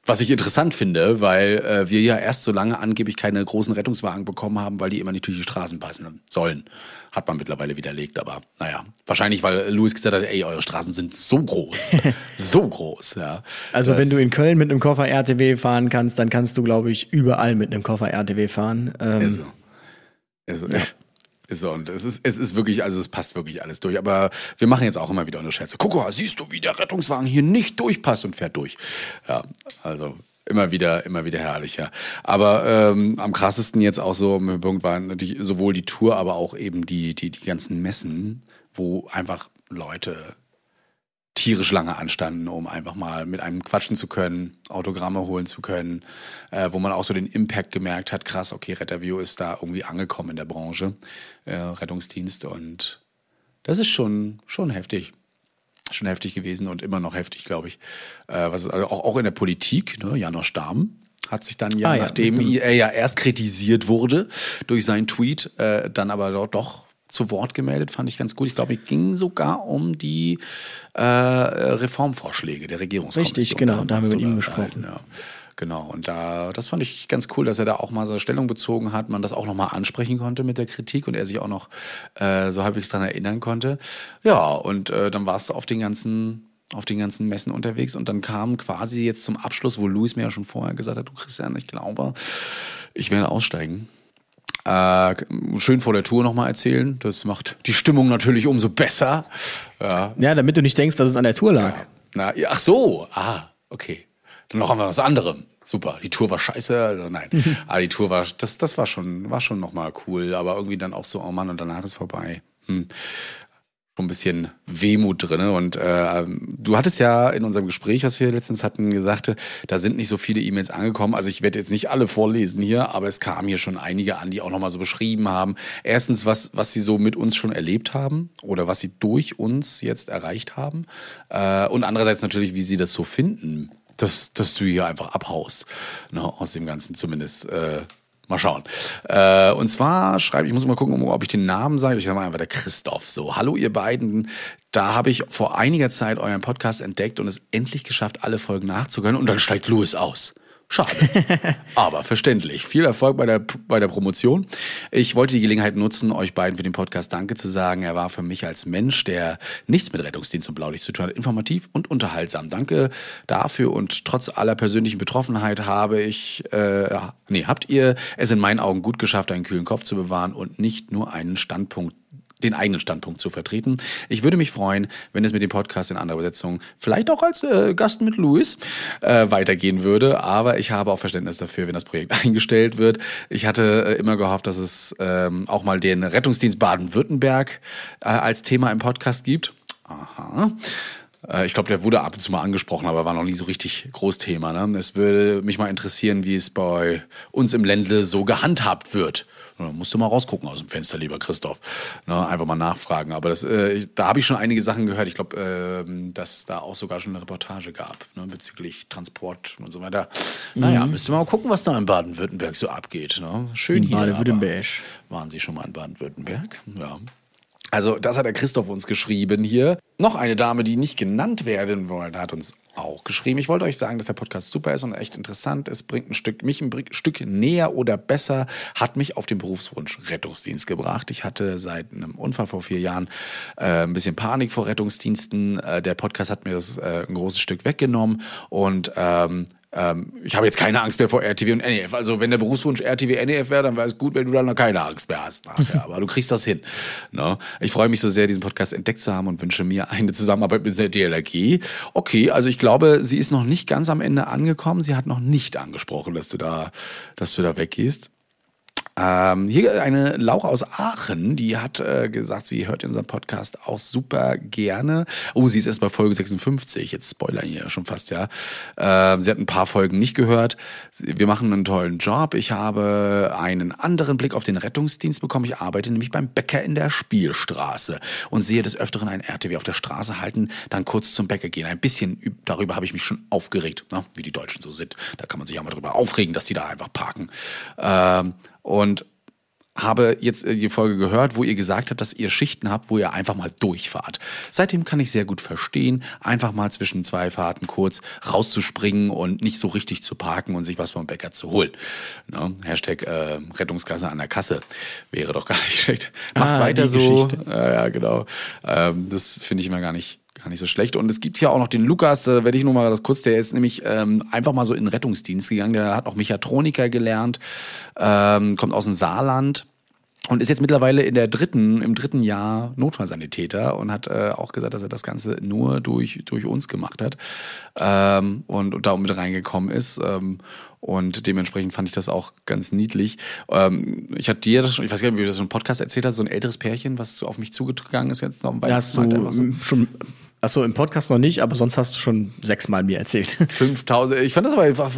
was ich interessant finde, weil äh, wir ja erst so lange angeblich keine großen Rettungswagen bekommen haben, weil die immer nicht durch die Straßen passen sollen. Hat man mittlerweile widerlegt, aber naja. Wahrscheinlich, weil Louis gesagt hat, ey, eure Straßen sind so groß. so groß, ja. Also Das- wenn du in Köln mit einem Koffer RTW fahren kannst, dann kannst du, glaube ich, überall mit einem Koffer RTW fahren. Ähm, Ist so. Ist so. Und es ist, es ist wirklich, also es passt wirklich alles durch. Aber wir machen jetzt auch immer wieder eine Scherze. Guck mal, siehst du, wie der Rettungswagen hier nicht durchpasst und fährt durch. Ja, also immer wieder, immer wieder herrlich, ja. Aber ähm, am krassesten jetzt auch so im Punkt waren natürlich sowohl die Tour, aber auch eben die, die, die ganzen Messen, wo einfach Leute tierisch lange anstanden, um einfach mal mit einem quatschen zu können, Autogramme holen zu können, äh, wo man auch so den Impact gemerkt hat, krass, okay, Retterview ist da irgendwie angekommen in der Branche, äh, Rettungsdienst und das ist schon, schon heftig. Schon heftig gewesen und immer noch heftig, glaube ich. Äh, was ist, also auch, auch in der Politik, ne? Janosch Dahm hat sich dann ja, Ah, ja. nachdem Mhm. er ja erst kritisiert wurde durch seinen Tweet, äh, dann aber dort doch zu Wort gemeldet, fand ich ganz gut. Ich glaube, es ging sogar um die äh, Reformvorschläge der Regierungskommission. Richtig, genau, da haben wir mit ihm gesprochen. Ja. Genau, und da, das fand ich ganz cool, dass er da auch mal so Stellung bezogen hat, man das auch nochmal ansprechen konnte mit der Kritik und er sich auch noch äh, so halbwegs dran erinnern konnte. Ja, und äh, dann warst du auf den ganzen auf den ganzen Messen unterwegs und dann kam quasi jetzt zum Abschluss, wo Luis mir ja schon vorher gesagt hat, du Christian, ich glaube, ich werde aussteigen. Äh, schön vor der Tour nochmal erzählen. Das macht die Stimmung natürlich umso besser. Ja, ja, damit du nicht denkst, dass es an der Tour lag. na, ja, ach so, ah, okay. Dann noch einmal was anderem. Super. Die Tour war scheiße, also nein. Aber die Tour war, das, das war schon, war schon nochmal cool. Aber irgendwie dann auch so, oh Mann, und danach ist vorbei. Hm. Schon ein bisschen Wehmut drin. Und äh, du hattest ja in unserem Gespräch, was wir letztens hatten, gesagt, da sind nicht so viele E-Mails angekommen. Also ich werde jetzt nicht alle vorlesen hier, aber es kamen hier schon einige an, die auch nochmal so beschrieben haben. Erstens, was, was sie so mit uns schon erlebt haben oder was sie durch uns jetzt erreicht haben. Äh, und andererseits natürlich, wie sie das so finden, dass, dass du hier einfach abhaust. Ne, aus dem Ganzen zumindest. Äh, Mal schauen. Äh, und zwar schreibe ich, muss mal gucken, ob ich den Namen sage. Ich sage mal einfach der Christoph. So, hallo ihr beiden. Da habe ich vor einiger Zeit euren Podcast entdeckt und es endlich geschafft, alle Folgen nachzuhören. Und dann steigt Louis aus. Schade. Aber verständlich. Viel Erfolg bei der, bei der Promotion. Ich wollte die Gelegenheit nutzen, euch beiden für den Podcast Danke zu sagen. Er war für mich als Mensch, der nichts mit Rettungsdienst und Blaulicht zu tun hat, informativ und unterhaltsam. Danke dafür und trotz aller persönlichen Betroffenheit habe ich, äh, nee, habt ihr es in meinen Augen gut geschafft, einen kühlen Kopf zu bewahren und nicht nur einen Standpunkt den eigenen Standpunkt zu vertreten. Ich würde mich freuen, wenn es mit dem Podcast in anderer Übersetzung, vielleicht auch als äh, Gast mit Louis, äh, weitergehen würde. Aber ich habe auch Verständnis dafür, wenn das Projekt eingestellt wird. Ich hatte äh, immer gehofft, dass es ähm, auch mal den Rettungsdienst Baden-Württemberg äh, als Thema im Podcast gibt. Aha. Äh, Ich glaube, der wurde ab und zu mal angesprochen, aber war noch nie so richtig Großthema. Ne? Es würde mich mal interessieren, wie es bei uns im Ländle so gehandhabt wird. Da musst du mal rausgucken aus dem Fenster, lieber Christoph. Ne? Einfach mal nachfragen. Aber das, äh, ich- da habe ich schon einige Sachen gehört. Ich glaube, ähm, dass da auch sogar schon eine Reportage gab ne? bezüglich Transport und so weiter. Naja, müsste mal gucken, was da in Baden-Württemberg so abgeht. Ne? Schön In hier. Baden-Württemberg. Waren Sie schon mal in Baden-Württemberg? Ja. Also, das hat der Christoph uns geschrieben hier. Noch eine Dame, die nicht genannt werden wollte, hat uns auch geschrieben. Ich wollte euch sagen, dass der Podcast super ist und echt interessant ist. Bringt ein Stück, mich ein Stück näher oder besser, hat mich auf den Berufswunsch Rettungsdienst gebracht. Ich hatte seit einem Unfall vor vier Jahren äh, ein bisschen Panik vor Rettungsdiensten. Äh, der Podcast hat mir das äh, ein großes Stück weggenommen und ähm, ähm, ich habe jetzt keine Angst mehr vor RTW und NEF. Also wenn der Berufswunsch RTW NEF wäre, dann wäre es gut, wenn du dann noch keine Angst mehr hast nachher. Aber du kriegst das hin. Ne? Ich freue mich so sehr, diesen Podcast entdeckt zu haben und wünsche mir eine Zusammenarbeit mit der DLRG. Okay, also ich glaube, sie ist noch nicht ganz am Ende angekommen. Sie hat noch nicht angesprochen, dass du da, dass du da weggehst. Ähm, hier eine Laura aus Aachen, die hat äh, gesagt, sie hört unseren Podcast auch super gerne. Oh, sie ist erst bei Folge 56, jetzt spoilern hier schon fast, ja. Ähm, sie hat ein paar Folgen nicht gehört. Wir machen einen tollen Job. Ich habe einen anderen Blick auf den Rettungsdienst bekommen. Ich arbeite nämlich beim Bäcker in der Spielstraße und sehe des Öfteren ein RTW auf der Straße halten, dann kurz zum Bäcker gehen. Ein bisschen darüber habe ich mich schon aufgeregt, ne? wie die Deutschen so sind. Da kann man sich ja mal darüber aufregen, dass die da einfach parken. Ähm, und habe jetzt äh, die Folge gehört, wo ihr gesagt habt, dass ihr Schichten habt, wo ihr einfach mal durchfahrt. Seitdem kann ich sehr gut verstehen, einfach mal zwischen zwei Fahrten kurz rauszuspringen und nicht so richtig zu parken und sich was vom Bäcker zu holen. Ne? Hashtag äh, Rettungskasse an der Kasse wäre doch gar nicht schlecht. Macht Ah, weiter die so. Geschichte. Ja, ja, genau. Ähm, das finde ich immer gar nicht gar nicht so schlecht. Und es gibt hier auch noch den Lukas, da werde ich nur mal das kurz, der ist nämlich ähm, einfach mal so in den Rettungsdienst gegangen, der hat auch Mechatroniker gelernt, ähm, kommt aus dem Saarland und ist jetzt mittlerweile in der dritten, im dritten Jahr Notfallsanitäter und hat äh, auch gesagt, dass er das Ganze nur durch, durch uns gemacht hat ähm, und, und da mit reingekommen ist. Ähm, und dementsprechend fand ich das auch ganz niedlich. Ähm, ich hatte dir das schon, ich weiß gar nicht, wie du das schon im Podcast erzählt hast, so ein älteres Pärchen, was so auf mich zugegangen ist jetzt noch Da hast du so. schon, achso, im Podcast noch nicht, aber sonst hast du schon sechsmal mir erzählt. 5000. Ich fand das aber einfach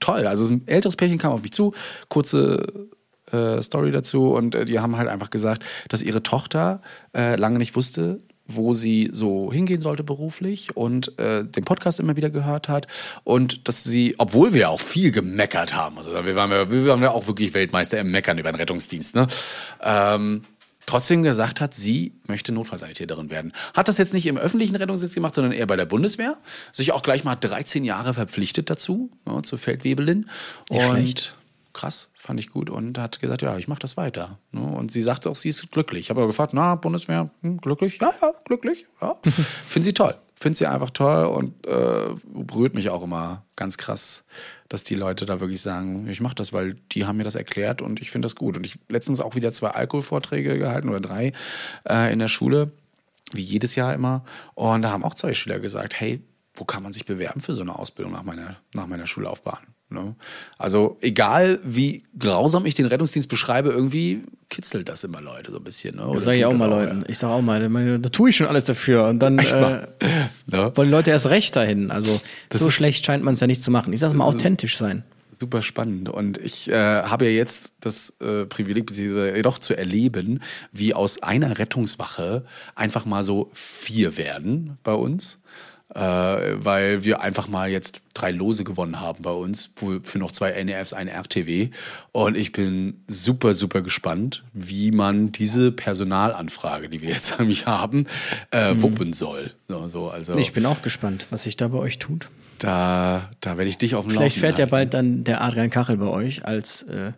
toll. Also ein älteres Pärchen kam auf mich zu, kurze äh, Story dazu und äh, die haben halt einfach gesagt, dass ihre Tochter äh, lange nicht wusste, wo sie so hingehen sollte beruflich und äh, den Podcast immer wieder gehört hat und dass sie, obwohl wir auch viel gemeckert haben, also wir waren ja, wir waren ja auch wirklich Weltmeister im Meckern über den Rettungsdienst, ne? Ähm, trotzdem gesagt hat, sie möchte Notfallsanitäterin werden. Hat das jetzt nicht im öffentlichen Rettungsdienst gemacht, sondern eher bei der Bundeswehr. Sich auch gleich mal 13 Jahre verpflichtet dazu, ja, zur Feldwebelin. Nicht und schlecht. krass, fand ich gut. Und hat gesagt, ja, ich mache das weiter. Ne? Und sie sagte auch, sie ist glücklich. Ich habe aber gefragt, na, Bundeswehr, hm, glücklich? Ja, ja, glücklich. Ja. Finde sie toll. Finde sie einfach toll und äh, berührt mich auch immer ganz krass, dass die Leute da wirklich sagen, ich mache das, weil die haben mir das erklärt und ich finde das gut. Und ich letztens auch wieder zwei Alkoholvorträge gehalten oder drei äh, in der Schule, wie jedes Jahr immer. Und da haben auch zwei Schüler gesagt, hey, wo kann man sich bewerben für so eine Ausbildung nach meiner, nach meiner Schullaufbahn? Ne? Also egal, wie grausam ich den Rettungsdienst beschreibe, irgendwie kitzelt das immer Leute so ein bisschen. Ne? Das sage ich auch mal Leuten. Ich sage auch mal, da tue ich schon alles dafür. Und dann äh? Ne? wollen Leute erst recht dahin. Also Das so schlecht scheint man es ja nicht zu machen. Ich sage mal authentisch sein. Super spannend. Und ich äh, habe ja jetzt das äh, Privileg, beziehungsweise doch zu erleben, wie aus einer Rettungswache einfach mal so vier werden bei uns. Äh, weil wir einfach mal jetzt drei Lose gewonnen haben bei uns, für noch zwei NRFs, eine RTW. Und ich bin super, super gespannt, wie man diese Personalanfrage, die wir jetzt nämlich haben, äh, wuppen soll. So, so, also Ich bin auch gespannt, was sich da bei euch tut. da, da werde ich dich auf dem Vielleicht fährt ja halten. bald dann der Adrian Kachel bei euch als äh,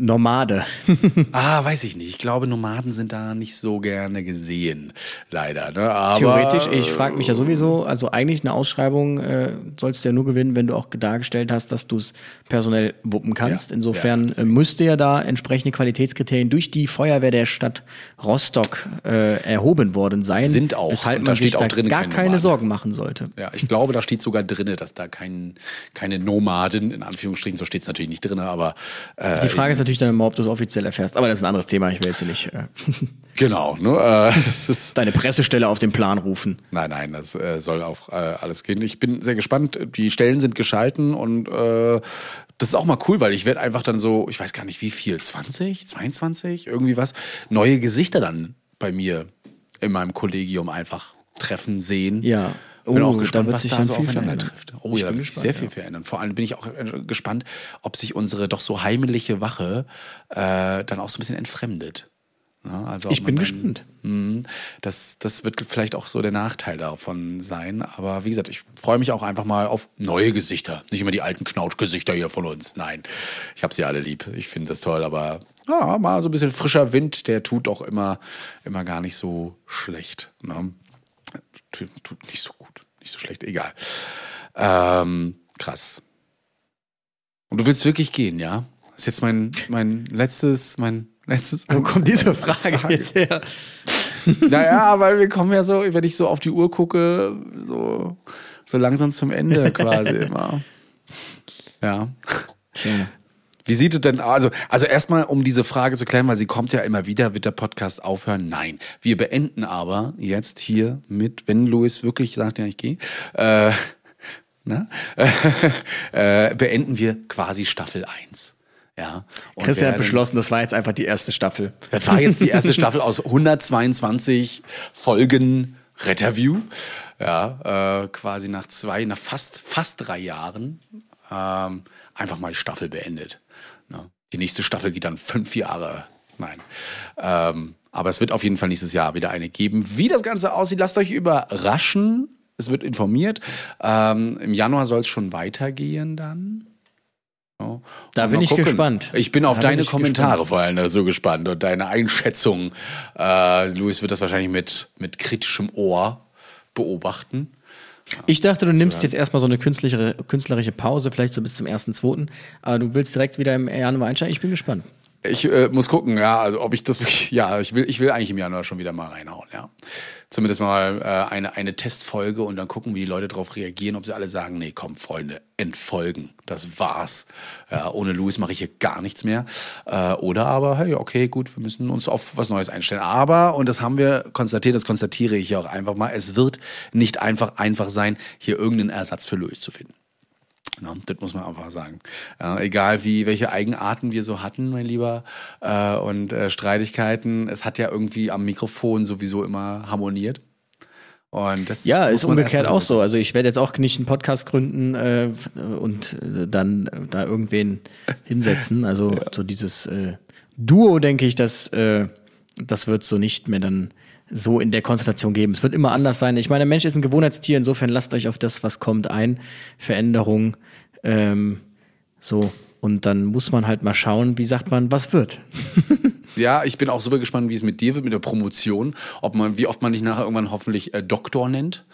Nomade. Ah, weiß ich nicht. Ich glaube, Nomaden sind da nicht so gerne gesehen, leider. Ne? Aber, Theoretisch, ich frage mich ja sowieso, also eigentlich eine Ausschreibung äh, sollst du ja nur gewinnen, wenn du auch dargestellt hast, dass du es personell wuppen kannst. Ja, Insofern ja, äh, müsste ja da entsprechende Qualitätskriterien durch die Feuerwehr der Stadt Rostock äh, erhoben worden sein. Sind auch. Weshalb man sich da drin, gar kein keine Nomaden. Sorgen machen sollte. Ja, ich glaube, da steht sogar drinne, dass da kein, keine Nomaden, in Anführungsstrichen, so steht es natürlich nicht drinne, aber äh, Die Frage ist natürlich dann immer, ob du es offiziell erfährst. Aber das ist ein anderes Thema. Ich will jetzt hier nicht äh, genau. Ne? Äh, das ist, deine Pressestelle auf den Plan rufen. nein, nein, das äh, soll auch äh, alles gehen. Ich bin sehr gespannt. Die Stellen sind geschalten und äh, das ist auch mal cool, weil ich werde einfach dann so, ich weiß gar nicht wie viel, 20, 22, irgendwie was, neue Gesichter dann bei mir in meinem Kollegium einfach treffen sehen. Ja. Bin Oh, auch da gespannt, wird was sich da so aufeinander trifft. Oh Ich ja, da bin wird sich sehr viel ja. verändern. Vor allem bin ich auch äh, gespannt, ob sich unsere doch so heimliche Wache äh, dann auch so ein bisschen entfremdet. Ja, also ob Ich bin dann- gespannt. Mhm. Das, das wird vielleicht auch so der Nachteil davon sein. Aber wie gesagt, ich freue mich auch einfach mal auf neue Gesichter. Nicht immer die alten Knautschgesichter hier von uns. Nein, ich habe sie alle lieb. Ich finde das toll. Aber ja, mal so ein bisschen frischer Wind, der tut auch immer, immer gar nicht so schlecht. Ne? Tut, nicht so gut, nicht so schlecht. Egal. Ähm, krass. Und du willst wirklich gehen, ja? Das ist jetzt mein, mein letztes, mein letztes. Wo kommt diese Frage jetzt her? Naja, weil wir kommen ja so, wenn ich so auf die Uhr gucke, so, so langsam zum Ende quasi immer. Ja. Tja. Wie sieht es denn also also erstmal um diese Frage zu klären, weil sie kommt ja immer wieder, wird der Podcast aufhören? Nein, wir beenden aber jetzt hier mit, wenn Louis wirklich sagt, ja ich gehe, äh, ne? äh, beenden wir quasi Staffel 1. Ja, Christian hat beschlossen, das war jetzt einfach die erste Staffel. das war jetzt die erste Staffel aus 122 Folgen Retterview. Ja, äh, quasi nach zwei, nach fast, fast drei Jahren ähm, einfach mal die Staffel beendet. Die nächste Staffel geht dann fünf Jahre. Nein. Ähm, aber es wird auf jeden Fall nächstes Jahr wieder eine geben. Wie das Ganze aussieht, lasst euch überraschen. Es wird informiert. Ähm, Im Januar soll es schon weitergehen dann. Ja. Da bin ich gespannt. Ich bin auf Da bin deine ich Kommentare gespannt. vor allem so gespannt und deine Einschätzung. Äh, Luis wird das wahrscheinlich mit, mit kritischem Ohr beobachten. Ich dachte, du nimmst jetzt erstmal so eine künstlerische, künstlerische Pause, vielleicht so bis zum 1.2. Aber du willst direkt wieder im Januar einsteigen. Ich bin gespannt. Ich äh, muss gucken, ja, also ob ich das wirklich, ja, ich will, ich will eigentlich im Januar schon wieder mal reinhauen, ja. Zumindest mal äh, eine, eine Testfolge und dann gucken, wie die Leute darauf reagieren, ob sie alle sagen, nee, komm, Freunde, entfolgen, das war's. Ja, ohne Louis mache ich hier gar nichts mehr. Äh, oder aber, hey, okay, gut, wir müssen uns auf was Neues einstellen. Aber, und das haben wir konstatiert, das konstatiere ich ja auch einfach mal, es wird nicht einfach einfach sein, hier irgendeinen Ersatz für Louis zu finden. Ja, das muss man einfach sagen. Äh, egal wie, welche Eigenarten wir so hatten, mein Lieber, äh, und äh, Streitigkeiten, es hat ja irgendwie am Mikrofon sowieso immer harmoniert. Und das Ja, ist umgekehrt auch so. Also ich werde jetzt auch nicht einen Podcast gründen äh, und äh, dann äh, da irgendwen hinsetzen. Also so dieses äh, Duo, denke ich, das, äh, das wird so nicht mehr dann so in der Konstellation geben. Es wird immer anders sein. Ich meine, der Mensch ist ein Gewohnheitstier, insofern lasst euch auf das, was kommt, ein. Veränderung. Ähm, so. Und dann muss man halt mal schauen, wie sagt man, was wird. Ja, ich bin auch super gespannt, wie es mit dir wird, mit der Promotion. Ob man, wie oft man dich nachher irgendwann hoffentlich äh, Doktor nennt.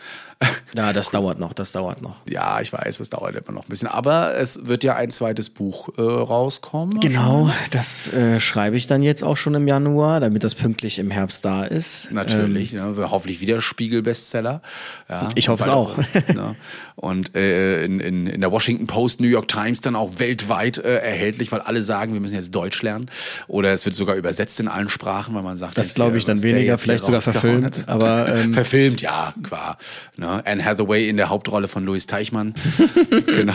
Ja, das dauert noch, das dauert noch. Ja, ich weiß, es dauert immer noch ein bisschen. Aber es wird ja ein zweites Buch äh, rauskommen. Genau, das äh, schreibe ich dann jetzt auch schon im Januar, damit das pünktlich im Herbst da ist. Natürlich, ja, hoffentlich wieder Spiegel-Bestseller. Ja, Ähm, Ich hoffe es auch. ne, und äh, in, in, in der Washington Post, New York Times dann auch weltweit äh, erhältlich, weil alle sagen, wir müssen jetzt Deutsch lernen. Oder es wird sogar übersetzt in allen Sprachen, weil man sagt, Das glaube ich dann weniger, vielleicht sogar verfilmt, hat. aber, ähm, verfilmt, ja, klar. Ne? Anne Hathaway in der Hauptrolle von Louis Teichmann. genau.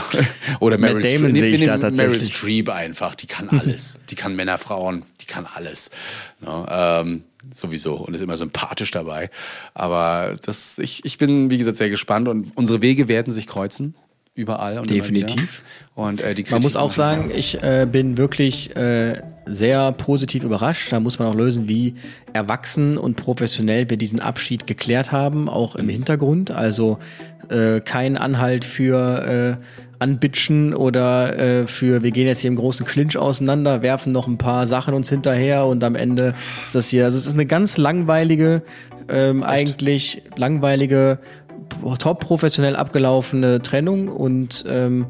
Oder Meryl Damon Streep. sehe ich da Meryl. Streep einfach, die kann alles. die kann Männer, Frauen, die kann alles. Ne? Ähm, sowieso und ist immer sympathisch dabei. Aber das, ich, ich bin, wie gesagt, sehr gespannt und unsere Wege werden sich kreuzen. Überall und Definitiv. Und äh, die Man muss Kritik- auch sagen, ich äh, bin wirklich äh, sehr positiv überrascht. Da muss man auch lösen, wie erwachsen und professionell wir diesen Abschied geklärt haben, auch im Hintergrund. Also äh, kein Anhalt für äh, Anbitschen oder äh, für wir gehen jetzt hier im großen Clinch auseinander, werfen noch ein paar Sachen uns hinterher und am Ende ist das hier. Also es ist eine ganz langweilige, ähm, eigentlich langweilige top professionell abgelaufene Trennung und ähm,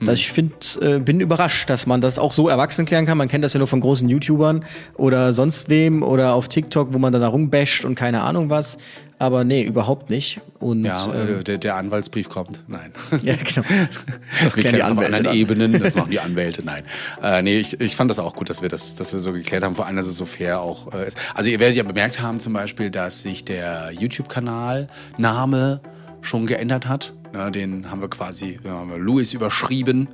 dass ich finde, äh, bin überrascht, dass man das auch so erwachsen klären kann. Man kennt das ja nur von großen YouTubern oder sonst wem oder auf TikTok, wo man dann da rumbasht und keine Ahnung was. Aber nee, überhaupt nicht. Und Ja, ähm, äh, der, der Anwaltsbrief kommt. Nein. ja, genau. Das wir kennen die das auf anderen dann. Ebenen, das machen die Anwälte, nein. Äh, nee, ich, ich fand das auch gut, dass wir das, dass wir so geklärt haben, vor allem, dass es so fair auch äh, ist. Also ihr werdet ja bemerkt haben zum Beispiel, dass sich der YouTube-Kanal Name schon geändert hat. Ja, den haben wir quasi, haben Louis überschrieben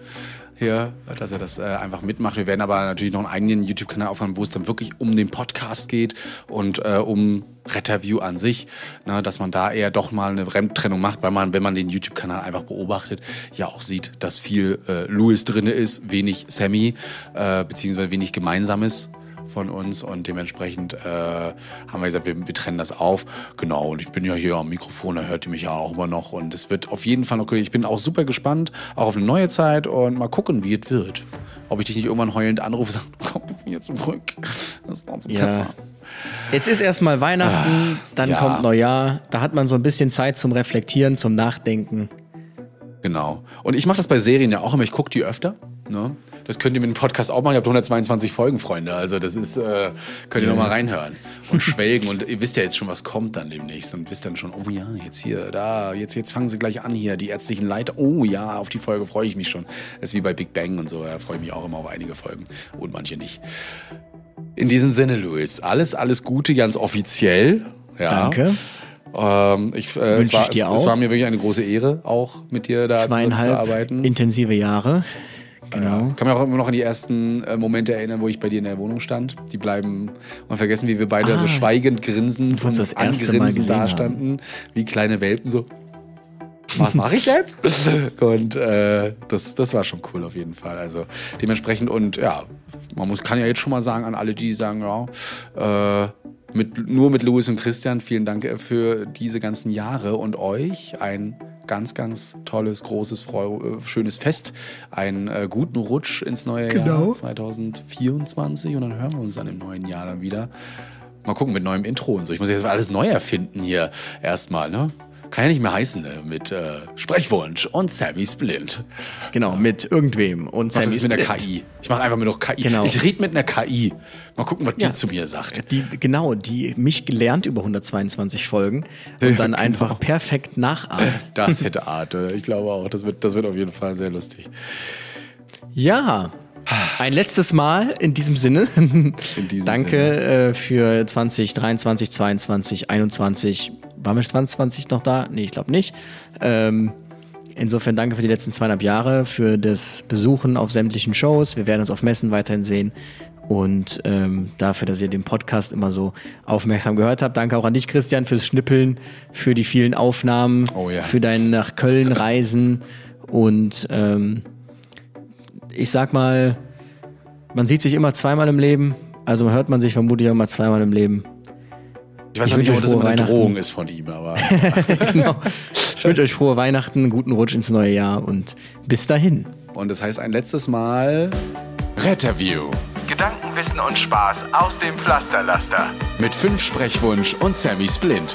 hier, dass er das äh, einfach mitmacht. Wir werden aber natürlich noch einen eigenen YouTube-Kanal aufmachen, wo es dann wirklich um den Podcast geht und äh, um Retterview an sich, ne, dass man da eher doch mal eine Trennung macht, weil man, wenn man den YouTube-Kanal einfach beobachtet, ja auch sieht, dass viel äh, Louis drinne ist, wenig Sammy, äh, beziehungsweise wenig Gemeinsames von uns und dementsprechend äh, haben wir gesagt, wir, wir trennen das auf. Genau, und ich bin ja hier am Mikrofon, da hört ihr mich ja auch immer noch und es wird auf jeden Fall noch, ich bin auch super gespannt, auch auf eine neue Zeit und mal gucken, wie es wird. Ob ich dich nicht irgendwann heulend anrufe und sage, komm wieder zurück. Das war so Ja. Pfeffer. Jetzt ist erstmal Weihnachten, dann ja. kommt Neujahr. Da hat man so ein bisschen Zeit zum Reflektieren, zum Nachdenken. Genau. Und ich mache das bei Serien ja auch immer. Ich gucke die öfter. Ne? Das könnt ihr mit dem Podcast auch machen. Ihr habt 122 Folgen, Freunde. Also das ist, äh, könnt ihr ja. noch mal reinhören und schwelgen. und ihr wisst ja jetzt schon, was kommt dann demnächst. Und wisst dann schon, oh ja, jetzt hier, da, jetzt, jetzt fangen sie gleich an hier, die ärztlichen Leiter. Oh ja, auf die Folge freue ich mich schon. Das ist wie bei Big Bang und so. Da freue ich mich auch immer auf einige Folgen. Und manche nicht. In diesem Sinne, Luis, alles, alles Gute, ganz offiziell. Ja. Danke. Ähm, ich, äh, es, war, es, es, war mir wirklich eine große Ehre, auch mit dir da Zweieinhalb zu arbeiten. intensive Jahre. Genau. Ja, ich kann mich auch immer noch an die ersten äh, Momente erinnern, wo ich bei dir in der Wohnung stand. Die bleiben unvergessen, wie wir beide ah, so schweigend grinsend uns das angrinsen da standen, wie kleine Welpen so. Was mache ich jetzt? und äh, das, das war schon cool auf jeden Fall. Also dementsprechend und ja, man muss, kann ja jetzt schon mal sagen an alle, die sagen, ja, äh, mit, nur mit Louis und Christian, vielen Dank für diese ganzen Jahre und euch ein ganz, ganz tolles, großes, freu schönes Fest. Einen äh, guten Rutsch ins neue genau. Jahr 2024 und dann hören wir uns dann im neuen Jahr dann wieder. Mal gucken mit neuem Intro und so. Ich muss jetzt alles neu erfinden hier erstmal, ne? Kann ja nicht mehr heißen, ne? mit äh, Sprechwunsch und Sammy Splint. Genau, mit irgendwem und Sammy Splint. mit einer KI. Ich mache einfach nur noch KI. Genau. Ich rede mit einer KI. Mal gucken, was ja. die zu mir sagt. Die, genau, die mich gelernt über 122 Folgen und dann genau. einfach perfekt nachahmt. Das hätte Art. Ich glaube auch, das wird, das wird auf jeden Fall sehr lustig. Ja, ein letztes Mal in diesem Sinne. In diesem Danke Sinne. Äh, für 2023, 22, 21. Waren wir 2020 noch da? Nee, ich glaube nicht. Ähm, insofern danke für die letzten zweieinhalb Jahre, für das Besuchen auf sämtlichen Shows. Wir werden uns auf Messen weiterhin sehen. Und ähm, dafür, dass ihr den Podcast immer so aufmerksam gehört habt. Danke auch an dich, Christian, fürs Schnippeln, für die vielen Aufnahmen, oh ja. für dein nach Köln Reisen. Und ähm, ich sag mal, man sieht sich immer zweimal im Leben. Also hört man sich vermutlich auch immer zweimal im Leben. Ich weiß ich nicht, ob das immer eine Drohung ist von ihm, aber. genau. Ich wünsche euch frohe Weihnachten, guten Rutsch ins neue Jahr und bis dahin. Und das heißt ein letztes Mal. Retterview. Gedanken, Wissen und Spaß aus dem Pflasterlaster. Mit fünf Sprechwunsch und Sammy Splint.